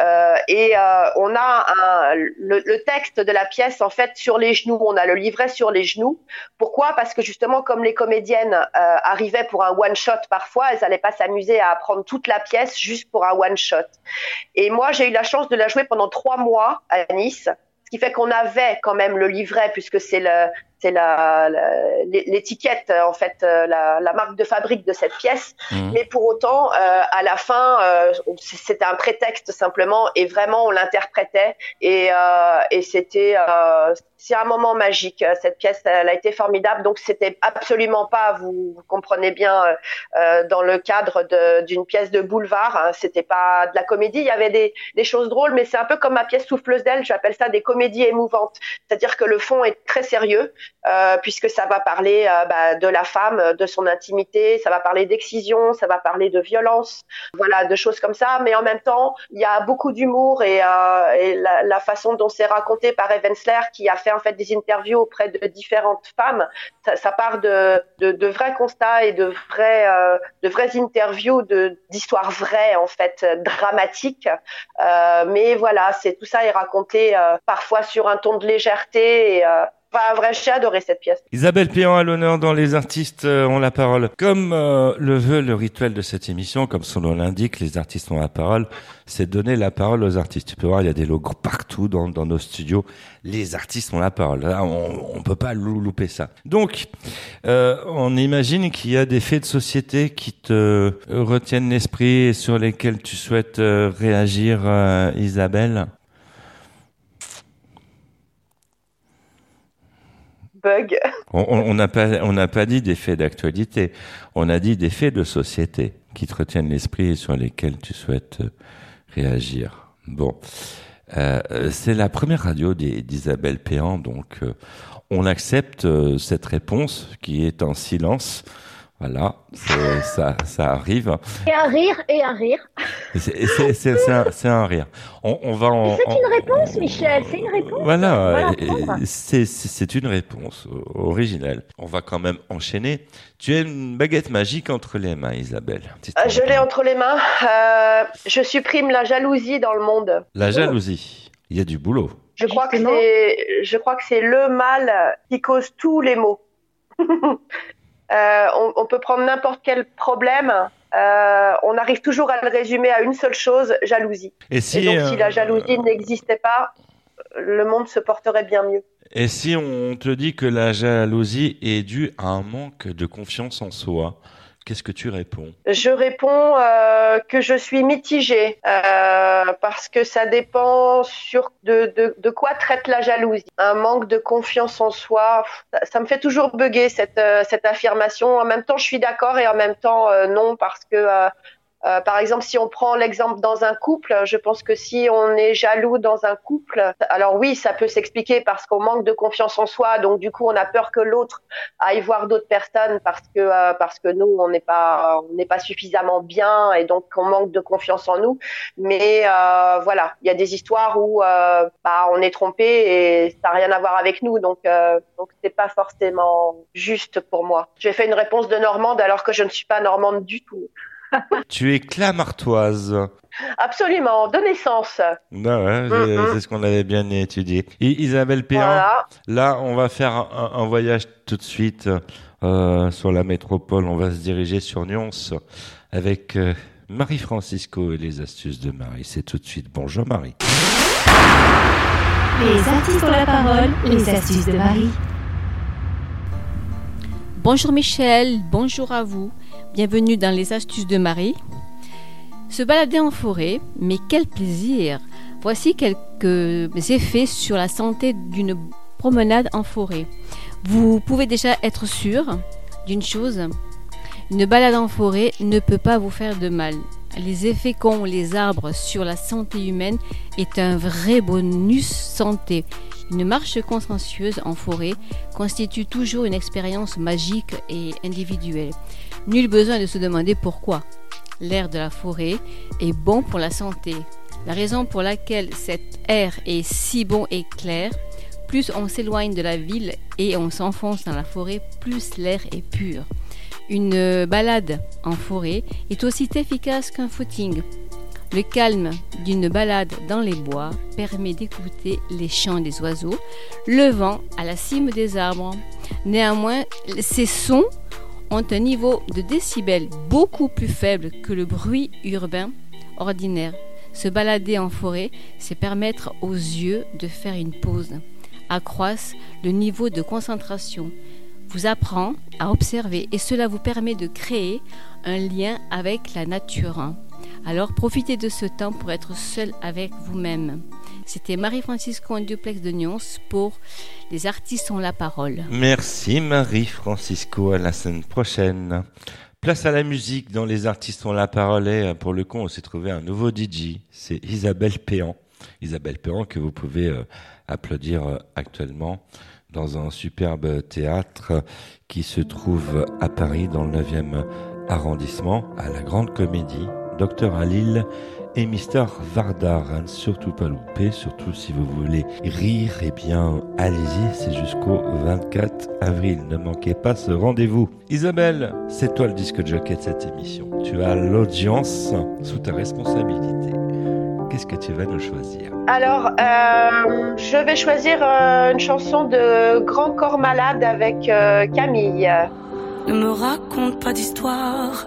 Euh, et euh, on a le texte de la pièce en fait sur les genoux. On a le livret sur les genoux. Pourquoi? Parce que justement, comme les comédiennes euh, arrivaient pour un one shot parfois, elles n'allaient pas s'amuser à apprendre toute la pièce juste pour un one shot. Et moi, j'ai eu la chance de la jouer pendant trois mois à Nice, ce qui fait qu'on avait quand même le livret puisque c'est le c'est la- la- l'étiquette en fait euh, la, la marque de fabrique de cette pièce. Mhm. mais pour autant euh, à la fin euh, c'était un prétexte simplement et vraiment on l'interprétait. Et, euh, et c'était euh, c'est un moment magique Euh, cette pièce. Elle a été formidable. Donc c'était absolument pas vous, vous comprenez bien euh, euh, dans le cadre de- d'une pièce de boulevard hein, c'était pas de la comédie. Il y avait des, des choses drôles mais c'est un peu comme ma pièce souffleuse d'aile. J'appelle ça des comédies émouvantes. C'est-à-dire que le fond est très sérieux euh, puisque ça va parler euh, bah, de la femme, euh, de son intimité, ça va parler d'excision, ça va parler de violence, voilà, de choses comme ça. Mais en même temps, il y a beaucoup d'humour et, euh, et la, façon dont c'est raconté par Evensler, qui a fait en fait des interviews auprès de différentes femmes, ça, ça part de, de, de vrais constats et de vrais, euh, de vraies interviews d'histoires vraies en fait, dramatiques. Mais voilà, c'est tout ça est raconté parfois sur un ton de légèreté. Et, Enfin, vrai, j'ai cette pièce. Isabelle Péan à l'honneur dans Les artistes euh, ont la parole. Comme euh, le veut le rituel de cette émission, comme son nom l'indique, les artistes ont la parole, c'est donner la parole aux artistes. Tu peux voir, il y a des logos partout dans, nos studios. Les artistes ont la parole. On, on peut pas lou- louper ça. Donc, euh, on imagine qu'il y a des faits de société qui te retiennent l'esprit et sur lesquels tu souhaites réagir, Isabelle. On- n'a pas, on pas dit des faits d'actualité. On a dit des faits de société qui te retiennent l'esprit et sur lesquels tu souhaites euh, réagir. Bon, Euh, euh, c'est la première radio d'Isabelle Péan, donc on accepte cette réponse qui est en silence. Voilà, ça, ça arrive. Et un rire, et un rire. C'est un, un rire. On, on va en. C'est une réponse, Michel, c'est une réponse. Voilà, c'est une réponse originale. On va quand même enchaîner. Tu as une baguette magique entre les mains, Isabelle. Euh, je l'ai entre les mains. Euh, je supprime la jalousie dans le monde. La jalousie. Il y a du boulot. Je crois que c'est, je crois que c'est le mal qui cause tous les maux. Euh, on, on peut prendre n'importe quel problème. euh, on arrive toujours à le résumer à une seule chose jalousie. Et si, donc, si euh, la jalousie n'existait pas, le monde se porterait bien mieux. Et si on te dit que la jalousie est due à un manque de confiance en soi, qu'est-ce que tu réponds Je réponds euh, que je suis mitigée euh, parce que ça dépend de, de, quoi traite la jalousie. Un manque de confiance en soi, ça, me fait toujours bugger cette, euh, cette affirmation. En même temps, je suis d'accord et en même temps non parce que euh, par exemple, si on prend l'exemple dans un couple, je pense que si on est jaloux dans un couple, alors oui, ça peut s'expliquer parce qu'on manque de confiance en soi, donc du coup, on a peur que l'autre aille voir d'autres personnes parce que euh, parce que nous, on n'est pas on n'est pas suffisamment bien et donc on manque de confiance en nous. Mais euh, voilà, il y a des histoires où euh, bah, on est trompé et ça n'a rien à voir avec nous, donc euh, donc c'est pas forcément juste pour moi. J'ai fait une réponse de normande alors que je ne suis pas normande du tout. Tu es clamartoise. Absolument, de naissance. Ouais, j'ai- Mhm. c'est ce qu'on avait bien étudié. Isabelle Péan, Voilà. là, on va faire un, un voyage tout de suite euh, sur la métropole. On va se diriger sur Nyons avec euh, Marie Francisco et les astuces de Marie. C'est tout de suite. Bonjour Marie. Les artistes ont la parole, les astuces de Marie. Bonjour Michel, bonjour à vous. Bienvenue dans les astuces de Marie. Se balader en forêt, mais quel plaisir Voici quelques effets sur la santé d'une promenade en forêt. Vous pouvez déjà être sûr d'une chose, Une balade en forêt ne peut pas vous faire de mal. Les effets qu'ont les arbres sur la santé humaine est un vrai bonus santé. Une marche consciencieuse en forêt constitue toujours une expérience magique et individuelle. Nul besoin de se demander pourquoi. L'air de la forêt est bon pour la santé. La raison pour laquelle cet air est si bon et clair, plus on s'éloigne de la ville et on s'enfonce dans la forêt, plus l'air est pur. Une balade en forêt est aussi efficace qu'un footing. Le calme d'une balade dans les bois permet d'écouter les chants des oiseaux, le vent à la cime des arbres. Néanmoins, ces sons ont un niveau de décibels beaucoup plus faible que le bruit urbain ordinaire. Se balader en forêt, c'est permettre aux yeux de faire une pause, accroisse le niveau de concentration, vous apprend à observer et cela vous permet de créer un lien avec la nature. Alors profitez de ce temps pour être seul avec vous-même. C'était Marie-Francisco en duplex de Nyons pour Les artistes ont la parole. Merci Marie-Francisco, à la semaine prochaine. Place à la musique dans Les artistes ont la parole et euh, pour le coup on s'est trouvé un nouveau DJ, c'est Isabelle Péan. Isabelle Péan que vous pouvez euh, applaudir euh, actuellement dans un superbe théâtre qui se trouve à Paris dans le 9e arrondissement à la Grande Comédie, Docteur Alil et Mister Vardar. À ne surtout pas louper, surtout si vous voulez rire, eh bien allez-y, c'est jusqu'au 24 avril. Ne manquez pas ce rendez-vous. Isabelle, c'est toi le disque jockey de cette émission. Tu as l'audience sous ta responsabilité. Qu'est-ce que tu vas nous choisir? Alors, euh, je vais choisir euh, une chanson de Grand Corps Malade avec euh, Camille. Ne me raconte pas d'histoire.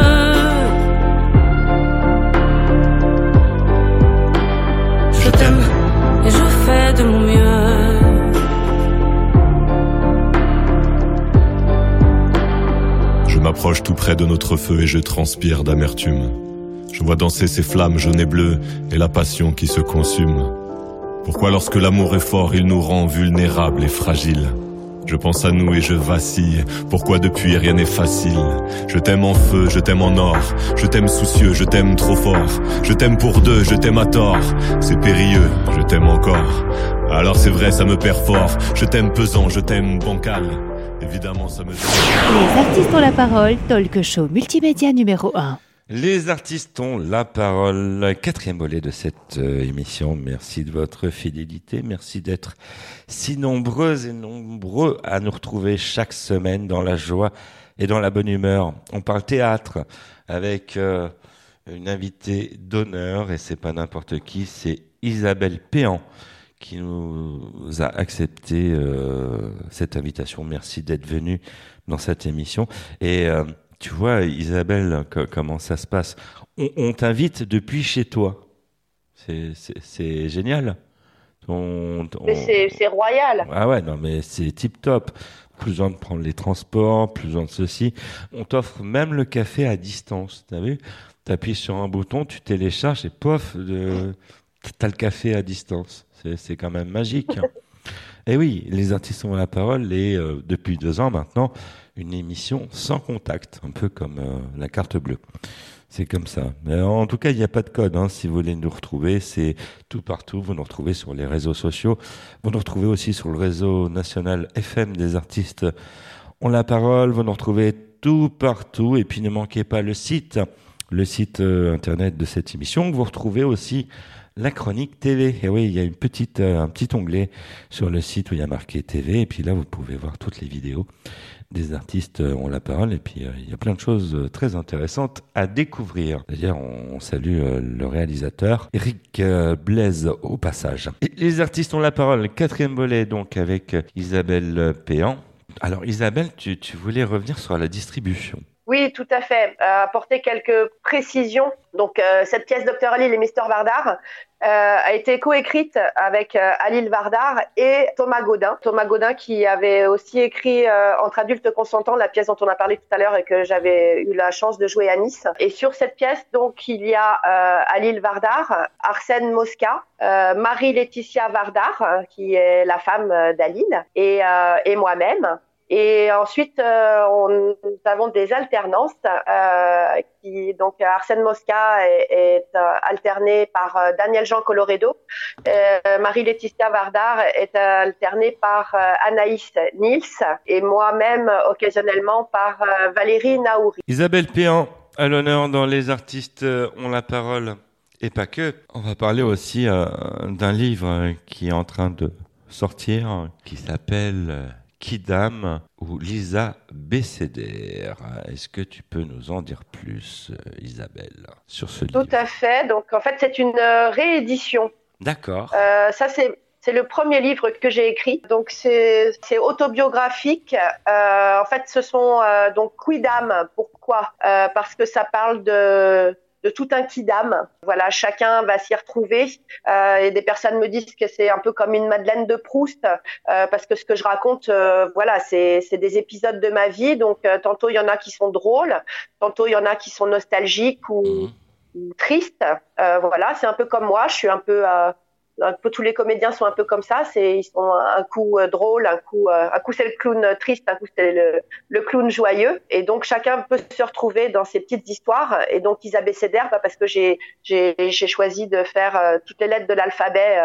M'approche tout près de notre feu et je transpire d'amertume. Je vois danser ces flammes jaunes et bleues et la passion qui se consume. Pourquoi lorsque l'amour est fort, il nous rend vulnérables et fragiles? Je pense à nous et je vacille. Pourquoi depuis rien n'est facile? Je t'aime en feu, je t'aime en or. Je t'aime soucieux, je t'aime trop fort. Je t'aime pour deux, je t'aime à tort. C'est périlleux, je t'aime encore. Alors c'est vrai, ça me perd fort. Je t'aime pesant, je t'aime bancal. Évidemment, ça me... Les artistes ont la parole, talk show multimédia numéro 1. Les artistes ont la parole. Quatrième volet de cette euh, émission. Merci de votre fidélité. Merci d'être si nombreuses et nombreux à nous retrouver chaque semaine dans la joie et dans la bonne humeur. On parle théâtre avec euh, une invitée d'honneur et c'est pas n'importe qui, c'est Isabelle Péan qui nous a accepté euh, cette invitation. Merci d'être venue dans cette émission. Et euh, tu vois, Isabelle, co- comment ça se passe? On, on t'invite depuis chez toi. C'est- génial. On- c'est royal. ah ouais, non, mais c'est tip top. Plus besoin de prendre les transports, plus besoin de ceci. On t'offre même le café à distance. T'as vu? T'appuies sur un bouton, tu télécharges et pof, t'as le café à distance. C'est quand même magique. hein. Et oui, les artistes ont la parole et euh, depuis deux ans maintenant, une émission sans contact, un peu comme euh, la carte bleue. C'est comme ça. En tout cas, il n'y a pas de code. Hein. Si vous voulez nous retrouver, c'est tout partout. Vous nous retrouvez sur les réseaux sociaux. Vous nous retrouvez aussi sur le réseau national FM des artistes ont la parole. Vous nous retrouvez tout partout. Et puis ne manquez pas le site, le site euh, internet de cette émission. Vous retrouvez aussi la chronique TV. Et oui, il y a une petite, euh, un petit onglet sur le site où il y a marqué TV. Et puis là, vous pouvez voir toutes les vidéos des artistes euh, ont la parole. Et puis, euh, il y a plein de choses très intéressantes à découvrir. D'ailleurs, on, on salue le réalisateur Eric Blaise au passage. Les artistes ont la parole. Quatrième volet, donc, avec Isabelle Péan. Alors, Isabelle, tu, tu voulais revenir sur la distribution. Oui, tout à fait. Apporter quelques précisions. Donc, cette pièce Dr. Alil et Mister Vardar a été coécrite avec euh, Alil Vardar et Thomas Godin. Thomas Godin qui avait aussi écrit euh, Entre adultes consentants, la pièce dont on a parlé tout à l'heure et que j'avais eu la chance de jouer à Nice. Et sur cette pièce, donc, il y a euh, Alil Vardar, Arsène Mosca, euh, Marie-Laetitia Vardar, euh, qui est la femme euh, d'Alil, et, euh, et moi-même. Et ensuite, euh, nous avons des alternances. Euh, qui, donc, Arsène Mosca est, est euh, alterné par Daniel Jean Coloredo. Marie-Laetitia Vardar est alternée par Anaïs Nils et moi-même occasionnellement par Valérie Naouri. Isabelle Péan, à l'honneur dans Les artistes ont la parole. Et pas que. On va parler aussi d'un livre qui est en train de sortir, qui s'appelle Kidam ou Lisa Bécédère. Est-ce que tu peux nous en dire plus, euh, Isabelle, sur ce livre? Tout à fait. Donc, en fait, c'est une euh, réédition. D'accord. Euh, ça, c'est c'est le premier livre que j'ai écrit. Donc, c'est c'est autobiographique. Euh, en fait, ce sont euh, donc Quidam. Pourquoi? Parce que ça parle de de tout un kidam. Voilà, chacun va s'y retrouver. Euh, et des personnes me disent que c'est un peu comme une Madeleine de Proust, euh, parce que ce que je raconte, euh, voilà, c'est c'est des épisodes de ma vie. Donc, euh, tantôt il y en a qui sont drôles, tantôt il y en a qui sont nostalgiques ou, ou tristes. Euh, voilà, c'est un peu comme moi. Je suis un peu euh, un peu tous les comédiens sont un peu comme ça. C'est ils sont un coup euh, drôle, un coup euh, un coup c'est le clown euh, triste, un coup c'est le, le clown joyeux. Et donc chacun peut se retrouver dans ces petites histoires. Et donc Isabelle Cédère, bah, parce que j'ai j'ai choisi de faire toutes les lettres de l'alphabet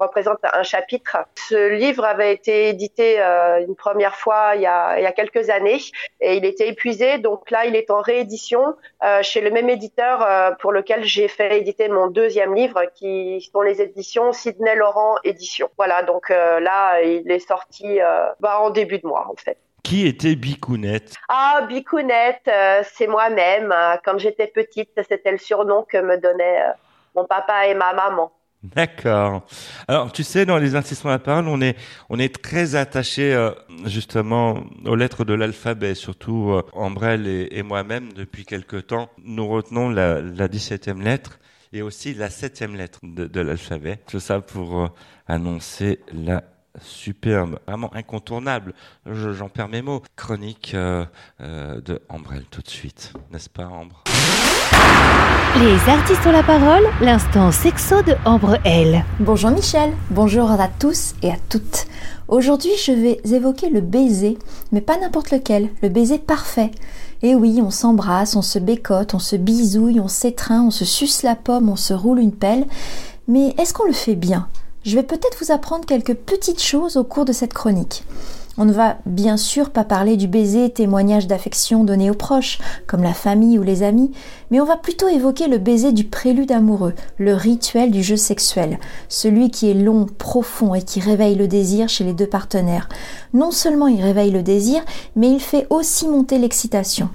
représentent un chapitre. Ce livre avait été édité une première fois il y a il y a quelques années et il était épuisé. Donc là il est en réédition chez le même éditeur pour lequel j'ai fait éditer mon deuxième livre qui sont les éditions Sidney Laurent Édition. Voilà, donc euh, là il est sorti euh, bah, en début de mois en fait. Qui était Bicounette? Ah, Bicounette, euh, c'est moi-même. Quand j'étais petite, c'était le surnom que me donnaient mon papa et ma maman. D'accord. Alors, tu sais, dans les artistes ont la parole, on est, on est très attaché euh, justement aux lettres de l'alphabet, surtout euh, Ambrelle et, et moi-même depuis quelque temps. Nous retenons la, la 17e lettre et aussi la 7e lettre de, de l'alphabet. Tout ça pour euh, annoncer la superbe, vraiment incontournable, je- j'en perds mes mots, chronique euh, euh, de Ambrelle tout de suite. N'est-ce pas, Ambre? Les artistes ont la parole, l'instant sexo de Ambre L. Bonjour Michel, bonjour à tous et à toutes. Aujourd'hui, je vais évoquer le baiser, mais pas n'importe lequel, le baiser parfait. Et oui, on s'embrasse, on se bécote, on se bisouille, on s'étreint, on se suce la pomme, on se roule une pelle. Mais est-ce qu'on le fait bien? Je vais peut-être vous apprendre quelques petites choses au cours de cette chronique. On ne va bien sûr pas parler du baiser, témoignage d'affection donné aux proches, comme la famille ou les amis, mais on va plutôt évoquer le baiser du prélude amoureux, le rituel du jeu sexuel, celui qui est long, profond et qui réveille le désir chez les deux partenaires. Non seulement il réveille le désir, mais il fait aussi monter l'excitation.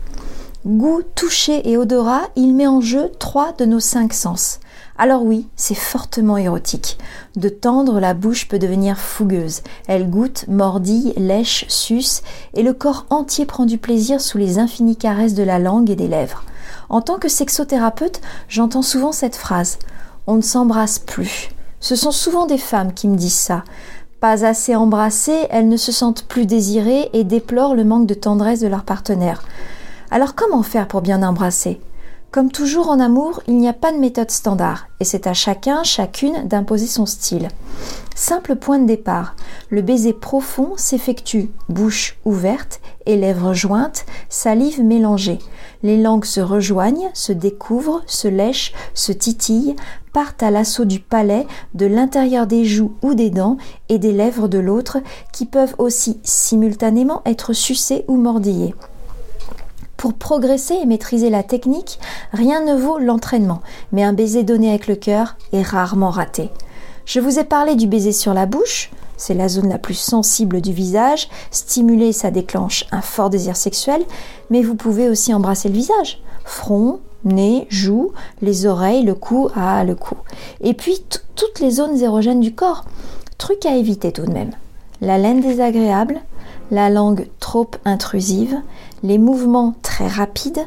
Goût, toucher et odorat, il met en jeu trois de nos cinq sens. Alors oui, c'est fortement érotique. De tendre, la bouche peut devenir fougueuse. Elle goûte, mordille, lèche, suce, et le corps entier prend du plaisir sous les infinies caresses de la langue et des lèvres. En tant que sexothérapeute, j'entends souvent cette phrase On ne s'embrasse plus. Ce sont souvent des femmes qui me disent ça. Pas assez embrassées, elles ne se sentent plus désirées et déplorent le manque de tendresse de leur partenaire. Alors comment faire pour bien embrasser? Comme toujours en amour, il n'y a pas de méthode standard et c'est à chacun, chacune d'imposer son style. Simple point de départ, le baiser profond s'effectue bouche ouverte et lèvres jointes, salive mélangée. Les langues se rejoignent, se découvrent, se lèchent, se titillent, partent à l'assaut du palais, de l'intérieur des joues ou des dents et des lèvres de l'autre qui peuvent aussi simultanément être sucées ou mordillées. Pour progresser et maîtriser la technique, rien ne vaut l'entraînement, mais un baiser donné avec le cœur est rarement raté. Je vous ai parlé du baiser sur la bouche, c'est la zone la plus sensible du visage, stimuler ça déclenche un fort désir sexuel, mais vous pouvez aussi embrasser le visage, front, nez, joues, les oreilles, le cou, ah le cou. Et puis toutes les zones érogènes du corps. Truc à éviter tout de même. La laine désagréable, la langue trop intrusive, les mouvements très rapides,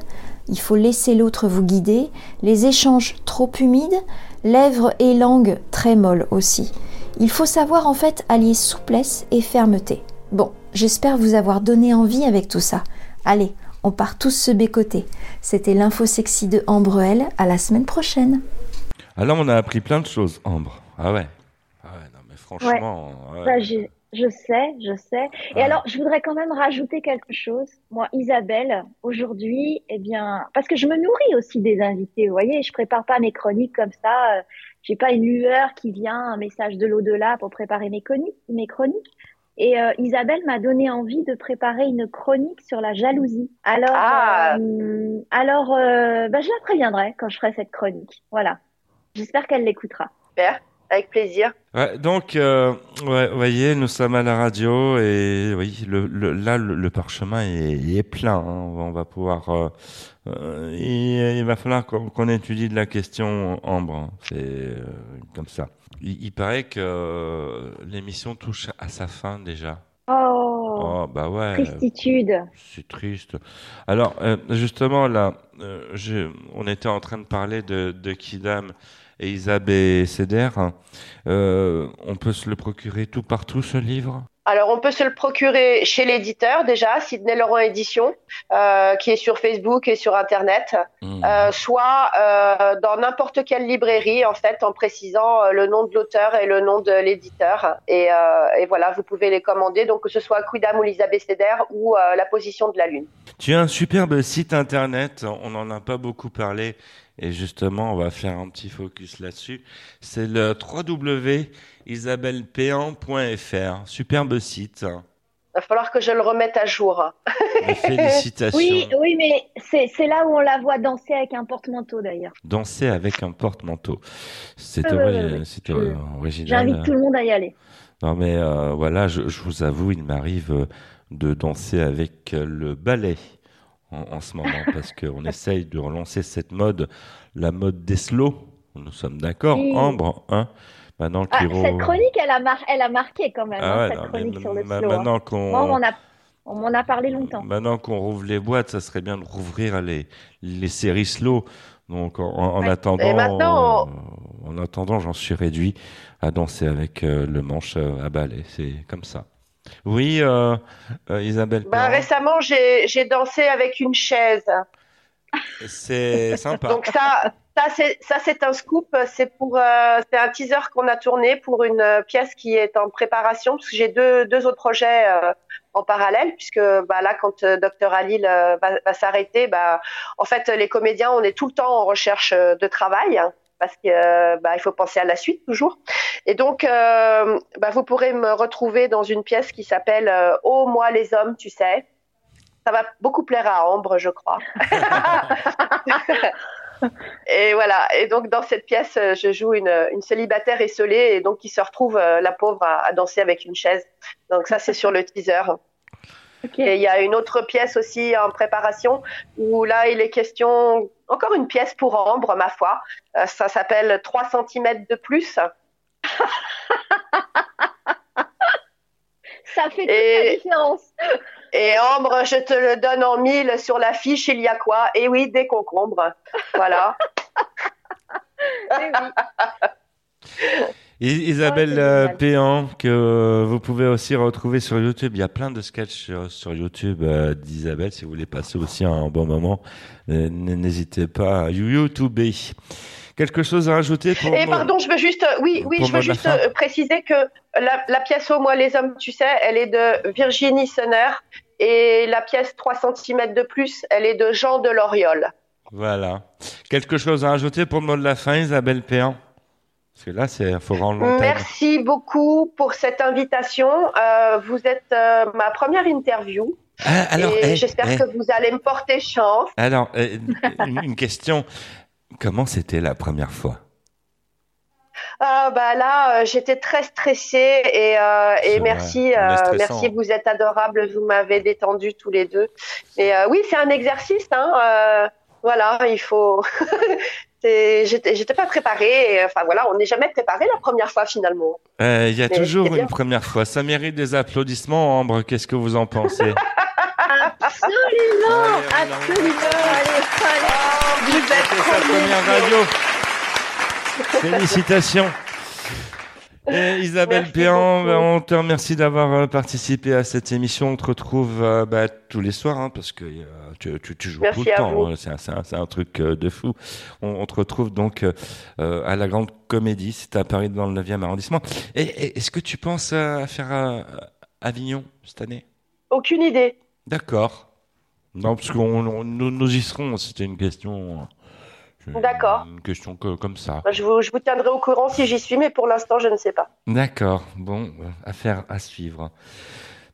il faut laisser l'autre vous guider, les échanges trop humides, lèvres et langue très molles aussi. Il faut savoir en fait allier souplesse et fermeté. Bon, j'espère vous avoir donné envie avec tout ça. Allez, on part tous se bécoter. C'était l'info sexy de Ambre L. À la semaine prochaine. Alors, on a appris plein de choses, Ambre. Ah ouais. Ah ouais, non, mais franchement. ouais. Bah, j'ai- je sais, je sais. Et alors, je voudrais quand même rajouter quelque chose. Moi, Isabelle, aujourd'hui, eh bien, parce que je me nourris aussi des invités, vous voyez, je prépare pas mes chroniques comme ça. euh, J'ai pas une lueur qui vient, un message de l'au-delà pour préparer mes chroniques. Mes chroniques. Et euh, Isabelle m'a donné envie de préparer une chronique sur la jalousie. Alors, Ah. euh, alors, euh, bah, je la préviendrai quand je ferai cette chronique. Voilà. J'espère qu'elle l'écoutera. Super, avec plaisir. Ouais, donc, euh, ouais, vous voyez, nous sommes à la radio et oui, le, le- là, le, le parchemin est, il est plein. hein. On va pouvoir. euh, euh, il, il va falloir qu'on qu'on étudie de la question Ambre. hein. C'est euh, comme ça. Il, il paraît que euh, l'émission touche à sa fin déjà. Oh, Oh, bah ouais. tristitude. C'est triste. Alors, euh, justement, là, euh, je- on était en train de parler de, de Kidam et Isabelle Ceder. Euh, on peut se le procurer tout partout, ce livre? Alors, on peut se le procurer chez l'éditeur déjà, Sidney Laurent Édition, euh, qui est sur Facebook et sur Internet, Mmh. euh, soit euh, dans n'importe quelle librairie, en fait, en précisant le nom de l'auteur et le nom de l'éditeur. Et, et voilà, vous pouvez les commander, donc que ce soit Quidam ou l'Isabelle Céder ou La position de la Lune. Tu as un superbe site internet, on n'en a pas beaucoup parlé, et justement, on va faire un petit focus là-dessus. C'est le www.isabellepéan.fr. Superbe site. Il va falloir que je le remette à jour. Félicitations. Oui, oui, mais c'est c'est là où on la voit danser avec un porte-manteau d'ailleurs. Danser avec un porte-manteau. C'est Ah euh, original. J'invite tout le monde à y aller. Non mais euh, voilà, je, je vous avoue, il m'arrive euh, de danser avec euh, le ballet en, en ce moment parce qu'on essaye de relancer cette mode, la mode des slow. Nous sommes d'accord, Oui. Ambre, hein? Maintenant Ah, cette chronique, elle a, mar- elle a marqué quand même, Ah hein, ouais, cette non, mais chronique sur le slow. hein. qu'on- on a, on m'en a parlé longtemps. Maintenant qu'on rouvre les boîtes, ça serait bien de rouvrir les, les séries slow. Donc en, en Ouais. attendant, en attendant, j'en suis réduit à danser avec euh, le manche euh, à balai. C'est comme ça. Oui, euh, euh, Isabelle. Bah, récemment, j'ai dansé avec une chaise. c'est sympa. Donc ça, ça c'est un scoop. C'est pour euh, c'est un teaser qu'on a tourné pour une pièce qui est en préparation parce que j'ai deux deux autres projets en parallèle puisque bah là quand Dr Alil va, va s'arrêter, bah en fait les comédiens on est tout le temps en recherche de travail. Parce que euh, bah, il faut penser à la suite toujours. Et donc, euh, bah, vous pourrez me retrouver dans une pièce qui s'appelle euh, Oh moi les hommes, tu sais. Ça va beaucoup plaire à Ambre, je crois. Et voilà. Et donc dans cette pièce, je joue une, une célibataire esselée et donc qui se retrouve euh, la pauvre à, à danser avec une chaise. Donc ça c'est sur le teaser. Et il y a une autre pièce aussi en préparation où là, il est question, encore une pièce pour Ambre, ma foi. Euh, ça s'appelle 3 cm de plus. Ça fait toute la différence. Et Ambre, je te le donne en mille sur l'affiche, il y a quoi? Et oui, des concombres. Voilà. I- Isabelle euh, Péan, que vous pouvez aussi retrouver sur YouTube. Il y a plein de sketchs sur, sur YouTube euh, d'Isabelle. Si vous voulez passer aussi un bon moment, euh, n'hésitez pas à YouTube. Quelque chose à rajouter pour Et pardon, je veux juste, euh, oui, oui, je veux juste euh, préciser que la, la pièce Au moi les hommes, tu sais, elle est de Virginie Sonner et la pièce 3 cm de plus, elle est de Jean de Loriol. Voilà. Quelque chose à rajouter pour le mot de la fin, Isabelle Péan? Parce que là, c'est faut rendre l'antenne. Merci beaucoup pour cette invitation. Euh, vous êtes euh, ma première interview. Ah, alors, eh, j'espère eh. que vous allez me porter chance. Alors, euh, une, question. Comment c'était la première fois? Ah bah là, euh, j'étais très stressée et, euh, merci, euh, merci, vous êtes adorables, vous m'avez détendu tous les deux. Et euh, oui, c'est un exercice, hein. euh, voilà, il faut. J'étais pas préparée. et, enfin voilà, on n'est jamais préparé la première fois finalement. Euh, Il y a Mais toujours une première fois. Ça mérite des applaudissements, Ambre. Qu'est-ce que vous en pensez? Absolument, absolument. Allez, allez. Vous êtes trop première radio. Félicitations. Et Isabelle Péan, ben, on te remercie d'avoir euh, participé à cette émission. On te retrouve euh, bah, tous les soirs, hein, parce que euh, tu, tu, tu joues Merci tout le à temps. hein. C'est un, truc euh, de fou. On, on te retrouve donc à la Grande Comédie, c'est à Paris dans le 9e arrondissement. Et, et est-ce que tu penses à faire euh, Avignon cette année? Aucune idée. D'accord. Non, parce on- nous, nous y serons. C'était une question. D'accord. Une question que- comme ça. Je vous, je vous tiendrai au courant si j'y suis, mais pour l'instant, je ne sais pas. D'accord. Bon, euh, affaire à suivre.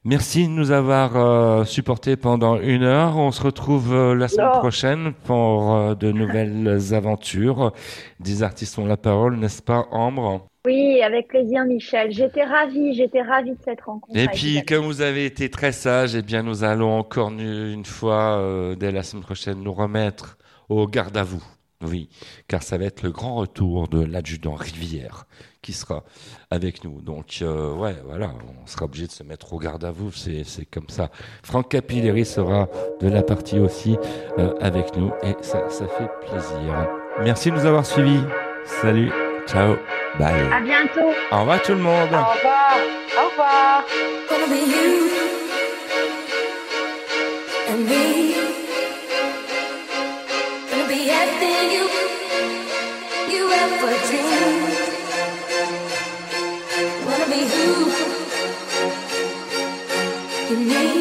Merci de nous avoir euh, supportés pendant une heure. On se retrouve euh, la semaine Non. prochaine pour euh, de nouvelles aventures. Des artistes ont la parole, n'est-ce pas, Ambre? Oui, avec plaisir, Michel. J'étais ravie, j'étais ravie de cette rencontre. Et puis, comme vous avez été très sage, eh bien, nous allons encore une fois, euh, dès la semaine prochaine, nous remettre au garde à vous. Oui, car ça va être le grand retour de l'adjudant Rivière qui sera avec nous. Donc, euh, ouais, voilà, on sera obligé de se mettre au garde à vous, c'est c'est comme ça. Franck Capilleri sera de la partie aussi euh, avec nous et ça, ça fait plaisir. Merci de nous avoir suivis. Salut, ciao, bye. À bientôt. Au revoir tout le monde. Au revoir. Au revoir. Everything you you ever dreamed. Wanna be who you need.